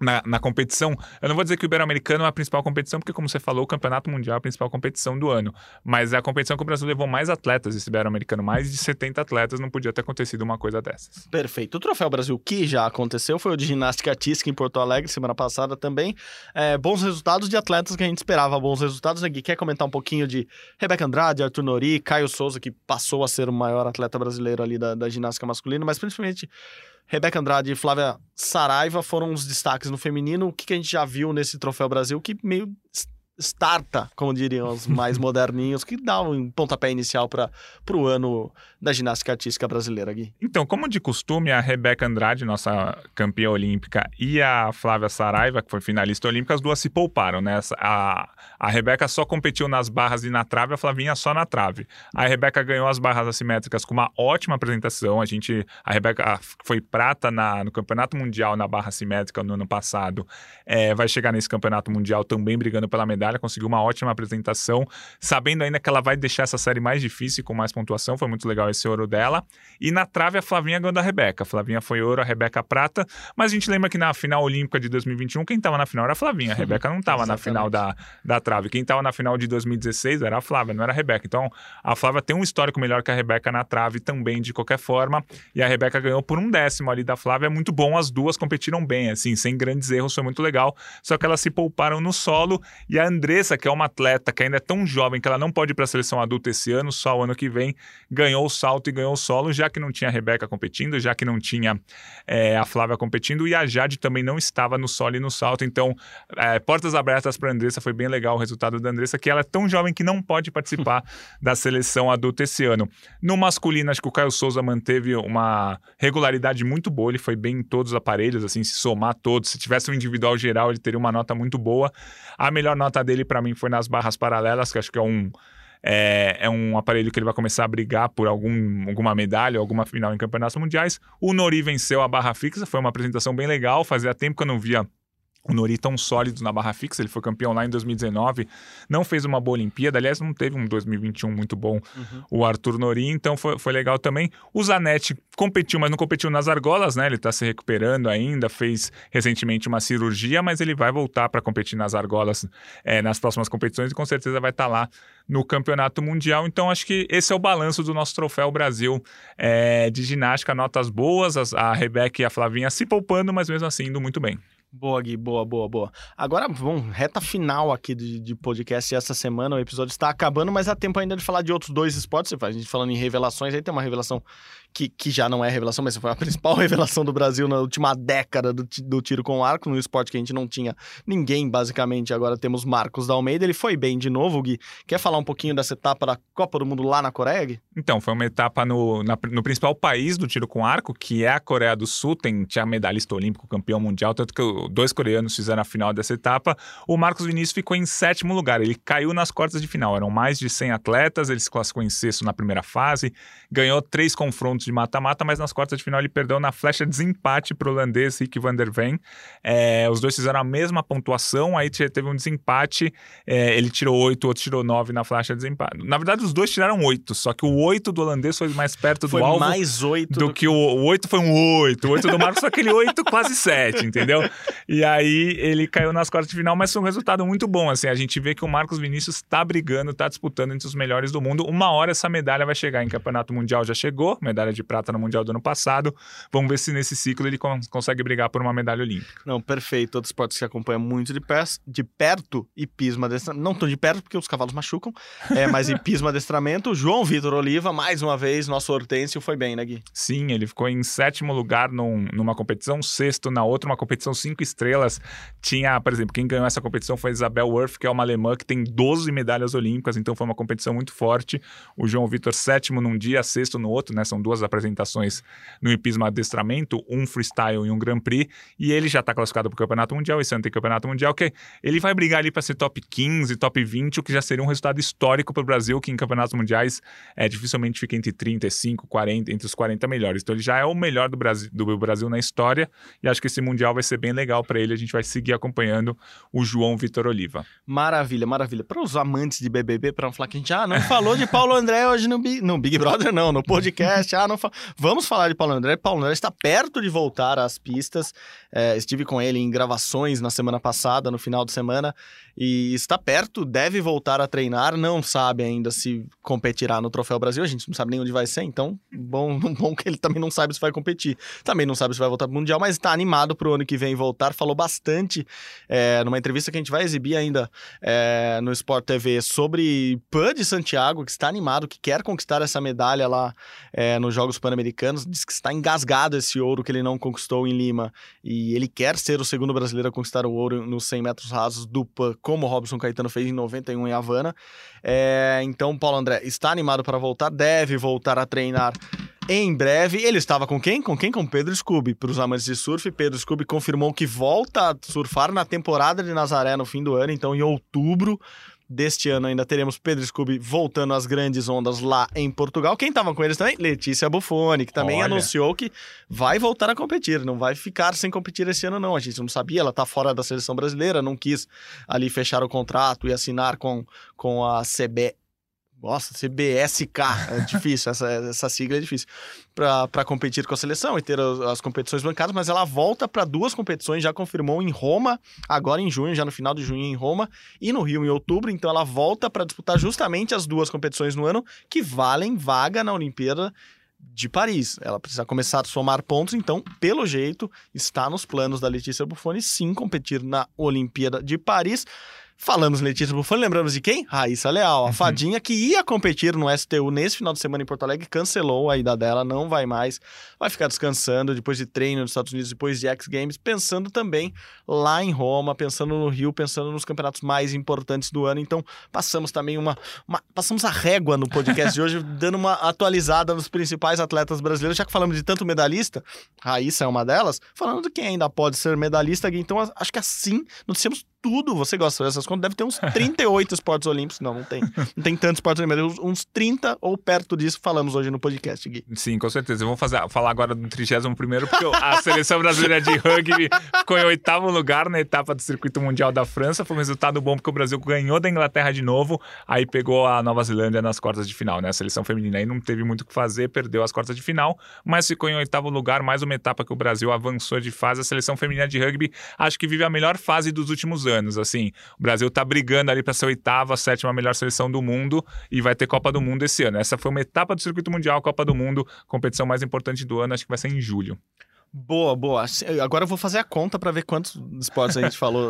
Na, na competição, eu não vou dizer que o Ibero-Americano é a principal competição, porque, como você falou, o Campeonato Mundial é a principal competição do ano. Mas é a competição que o Brasil levou mais atletas, esse Ibero-Americano, mais de 70 atletas, não podia ter acontecido uma coisa dessas. Perfeito. O Troféu Brasil que já aconteceu foi o de ginástica artística em Porto Alegre semana passada também. É, bons resultados de atletas que a gente esperava bons resultados. Aqui quer comentar um pouquinho de Rebeca Andrade, Arthur Nori, Caio Souza, que passou a ser o maior atleta brasileiro ali da, da ginástica masculina, mas principalmente Rebeca Andrade e Flávia Saraiva foram os destaques no feminino. O que, que a gente já viu nesse Troféu Brasil que meio starta, como diriam os mais moderninhos, que dá um pontapé inicial para o ano da ginástica artística brasileira, Gui. Então, como de costume, a Rebeca Andrade, nossa campeã olímpica, e a Flávia Saraiva, que foi finalista olímpica, as duas se pouparam, né? A, a Rebeca só competiu nas barras e na trave, a Flavinha só na trave. A Rebeca ganhou as barras assimétricas com uma ótima apresentação. A gente, a Rebeca foi prata na, no Campeonato Mundial na barra assimétrica no ano passado. É, vai chegar nesse Campeonato Mundial também brigando pela medalha, conseguiu uma ótima apresentação, sabendo ainda que ela vai deixar essa série mais difícil com mais pontuação. Foi muito legal esse ouro dela. E na trave, a Flavinha ganhou da Rebeca. A Flavinha foi ouro, a Rebeca prata. Mas a gente lembra que na final olímpica de 2021, quem estava na final era a Flavinha. A Rebeca não estava na final da, da trave. Quem estava na final de 2016 era a Flávia, não era a Rebeca. Então, a Flávia tem um histórico melhor que a Rebeca na trave também, de qualquer forma. E a Rebeca ganhou por um décimo ali da Flávia. É muito bom, as duas competiram bem, assim, sem grandes erros, foi muito legal. Só que elas se pouparam no solo. E a Andressa, que é uma atleta que ainda é tão jovem que ela não pode ir para a seleção adulta esse ano, só o ano que vem, ganhou o salto e ganhou o solo, já que não tinha a Rebeca competindo, já que não tinha é, a Flávia competindo e a Jade também não estava no solo e no salto. Então, é, portas abertas para a Andressa, foi bem legal o resultado da Andressa, que ela é tão jovem que não pode participar da seleção adulta esse ano. No masculino, acho que o Caio Souza manteve uma regularidade muito boa, ele foi bem em todos os aparelhos, assim, se somar todos. Se tivesse um individual geral, ele teria uma nota muito boa. A melhor nota dele, para mim, foi nas barras paralelas, que acho que é um é, é, um aparelho que ele vai começar a brigar por algum, alguma medalha, alguma final em campeonatos mundiais. O Nori venceu a barra fixa, foi uma apresentação bem legal. Fazia tempo que eu não via o Nori tão sólido na barra fixa, ele foi campeão lá em 2019, não fez uma boa Olimpíada, aliás, não teve um 2021 muito bom uhum. o Arthur Nori, então foi, foi legal também. O Zanetti competiu, mas não competiu nas argolas, né? Ele tá se recuperando ainda, fez recentemente uma cirurgia, mas ele vai voltar para competir nas argolas é, nas próximas competições e com certeza vai estar tá lá no Campeonato Mundial. Então, acho que esse é o balanço do nosso troféu Brasil é, de ginástica, notas boas, a Rebeca e a Flavinha se poupando, mas mesmo assim indo muito bem. Boa, Gui, boa, boa, boa. Agora, vamos, reta final aqui de, de podcast essa semana. O episódio está acabando, mas há tempo ainda de falar de outros dois esportes. A gente falando em revelações, aí tem uma revelação que, que já não é revelação, mas foi a principal revelação do Brasil na última década do, do tiro com arco, no esporte que a gente não tinha ninguém, basicamente. Agora temos Marcos da Almeida, ele foi bem de novo, Gui. Quer falar um pouquinho dessa etapa da Copa do Mundo lá na Coreia, Gui? Então, foi uma etapa no, na, no principal país do tiro com arco, que é a Coreia do Sul, tem, tinha medalhista olímpico, campeão mundial, tanto que dois coreanos fizeram a final dessa etapa. O Marcos Vinícius ficou em sétimo lugar, ele caiu nas quartas de final, eram mais de 100 atletas, ele se classificou em sexto na primeira fase, ganhou três confrontos confrontos de mata-mata, mas nas quartas de final ele perdeu na flecha desempate para o holandês Rick van der Ven. É, os dois fizeram a mesma pontuação, aí teve um desempate, é, ele tirou oito, o outro tirou nove na flecha desempate. Na verdade, os dois tiraram oito, só que o oito do holandês foi mais perto foi do alvo. mais oito. Do, do que o, o oito foi um oito, o oito do Marcos foi aquele oito quase sete, entendeu? E aí ele caiu nas quartas de final, mas foi um resultado muito bom, assim, a gente vê que o Marcos Vinícius está brigando, está disputando entre os melhores do mundo. Uma hora essa medalha vai chegar em campeonato mundial, já chegou, medalha medalha de prata no Mundial do ano passado. Vamos ver se nesse ciclo ele consegue brigar por uma medalha olímpica. Não, perfeito. Outros esportes que acompanha muito de, de perto, hipismo adestramento. Não tão de perto, porque os cavalos machucam, é, mas hipismo adestramento. João Vitor Oliva, mais uma vez, nosso Hortêncio foi bem, né, Gui? Sim, ele ficou em sétimo lugar num, numa competição, sexto na outra, uma competição cinco estrelas. Tinha, por exemplo, quem ganhou essa competição foi Isabel Worth, que é uma alemã que tem 12 medalhas olímpicas, então foi uma competição muito forte. O João Vitor, sétimo num dia, sexto no outro, né? São duas duas apresentações no hipismo adestramento, um freestyle e um Grand Prix, e ele já está classificado para o Campeonato Mundial, esse ano tem Campeonato Mundial, que ele vai brigar ali para ser top 15, top 20, o que já seria um resultado histórico para o Brasil, que em campeonatos mundiais é, dificilmente fica entre 35, 40, entre os 40 melhores. Então ele já é o melhor do Brasil, do Brasil na história, e acho que esse Mundial vai ser bem legal para ele, a gente vai seguir acompanhando o João Vitor Oliva. Maravilha, maravilha. Para os amantes de BBB, para não falar que a gente ah, não falou de Paulo André hoje no, Big, no Big Brother, não, no podcast, ah, não fa... Vamos falar de Paulo André. Paulo André está perto de voltar às pistas. É, estive com ele em gravações na semana passada, no final de semana, e está perto, deve voltar a treinar. Não sabe ainda se competirá no Troféu Brasil. A gente não sabe nem onde vai ser, então bom, bom que ele também não sabe se vai competir. Também não sabe se vai voltar para o Mundial, mas está animado para o ano que vem voltar. Falou bastante é, numa entrevista que a gente vai exibir ainda é, no Sport TV sobre Pan de Santiago, que está animado, que quer conquistar essa medalha lá é, nos Jogos Pan-Americanos, diz que está engasgado esse ouro que ele não conquistou em Lima e ele quer ser o segundo brasileiro a conquistar o ouro nos 100 metros rasos do PAN, como Robson Caetano fez em 91 em Havana. É, então, Paulo André está animado para voltar, deve voltar a treinar em breve. Ele estava com quem? Com quem? Com Pedro Scooby. Para os amantes de surf, Pedro Scooby confirmou que volta a surfar na temporada de Nazaré no fim do ano, então em outubro deste ano ainda teremos Pedro Scooby voltando às grandes ondas lá em Portugal. Quem estava com eles também? Letícia Buffoni, que também Olha. anunciou que vai voltar a competir, não vai ficar sem competir esse ano não. A gente não sabia, ela está fora da seleção brasileira, não quis ali fechar o contrato e assinar com, com a CB nossa, CBSK, é difícil, essa, essa sigla é difícil, para competir com a seleção e ter as, as competições bancadas, mas ela volta para duas competições, já confirmou em Roma, agora em junho, já no final de junho em Roma, e no Rio em outubro, então ela volta para disputar justamente as duas competições no ano que valem vaga na Olimpíada de Paris. Ela precisa começar a somar pontos, então, pelo jeito, está nos planos da Letícia Buffoni sim competir na Olimpíada de Paris. Falamos Letícia Buffoni, lembramos de quem? Raíssa Leal, a fadinha que ia competir no STU nesse final de semana em Porto Alegre, cancelou a ida dela, não vai mais, vai ficar descansando depois de treino nos Estados Unidos, depois de X Games, pensando também lá em Roma, pensando no Rio, pensando nos campeonatos mais importantes do ano. Então, passamos também uma, uma- passamos a régua no podcast de hoje, dando uma atualizada nos principais atletas brasileiros, já que falamos de tanto medalhista, Raíssa é uma delas, falando de quem ainda pode ser medalhista, então acho que assim noticiamos tudo. Você gosta dessas contas? Deve ter uns 38 esportes olímpicos. Não, não tem. Não tem tantos esportes olímpicos. Uns- Uns 30 ou perto disso falamos hoje no podcast, Gui. Sim, com certeza. Vamos fazer, falar agora do 31 porque a seleção brasileira de rugby ficou em oitavo lugar na etapa do circuito mundial da França. Foi um resultado bom porque o Brasil ganhou da Inglaterra de novo, aí pegou a Nova Zelândia nas quartas de final, né? A seleção feminina aí não teve muito o que fazer, perdeu as quartas de final, mas ficou em oitavo lugar, mais uma etapa que o Brasil avançou de fase. A seleção feminina de rugby acho que vive a melhor fase dos últimos anos. Assim, o Brasil tá brigando ali para ser a oitava, sétima melhor seleção do mundo e vai ter Copa do Mundo esse ano. Essa foi uma etapa do circuito mundial, Copa do Mundo, competição mais importante do ano, acho que vai ser em julho. Boa, boa. Agora eu vou fazer a conta para ver quantos esportes a gente falou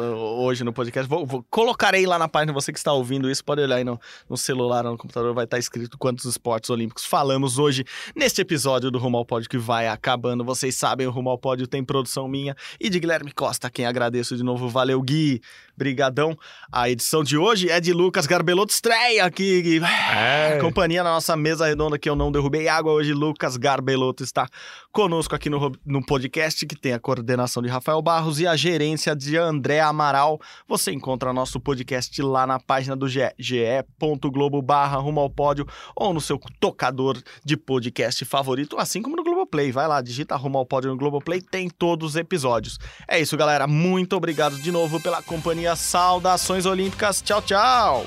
hoje no podcast. Vou, vou- colocarei lá na página, você que está ouvindo isso, pode olhar aí no, no celular ou no computador, vai estar escrito quantos esportes olímpicos falamos hoje neste episódio do Rumo ao Pódio que vai acabando. Vocês sabem, o Rumo ao Pódio tem produção minha e de Guilherme Costa, quem agradeço de novo. Valeu, Gui. Brigadão. A edição de hoje é de Lucas Garbelotto. Estreia aqui, Gui. É. Companhia na nossa mesa redonda que eu não derrubei água. Hoje, Lucas Garbelotto está conosco aqui no, no podcast, que tem a coordenação de Rafael Barros e a gerência de André Amaral. Você encontra nosso podcast lá na página do GE, ge.globo barra rumo ao pódio ou no seu tocador de podcast favorito, assim como no Globoplay. Vai lá, digita rumo ao pódio no Globoplay, tem todos os episódios. É isso, galera. Muito obrigado de novo pela companhia. Saudações Olímpicas. Tchau, tchau.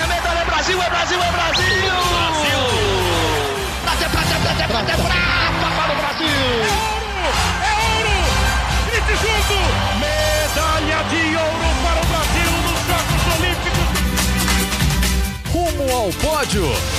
A medalha é Brasil, é Brasil, é Brasil! Brasil! Prata, prata, prata, prata, ao pódio.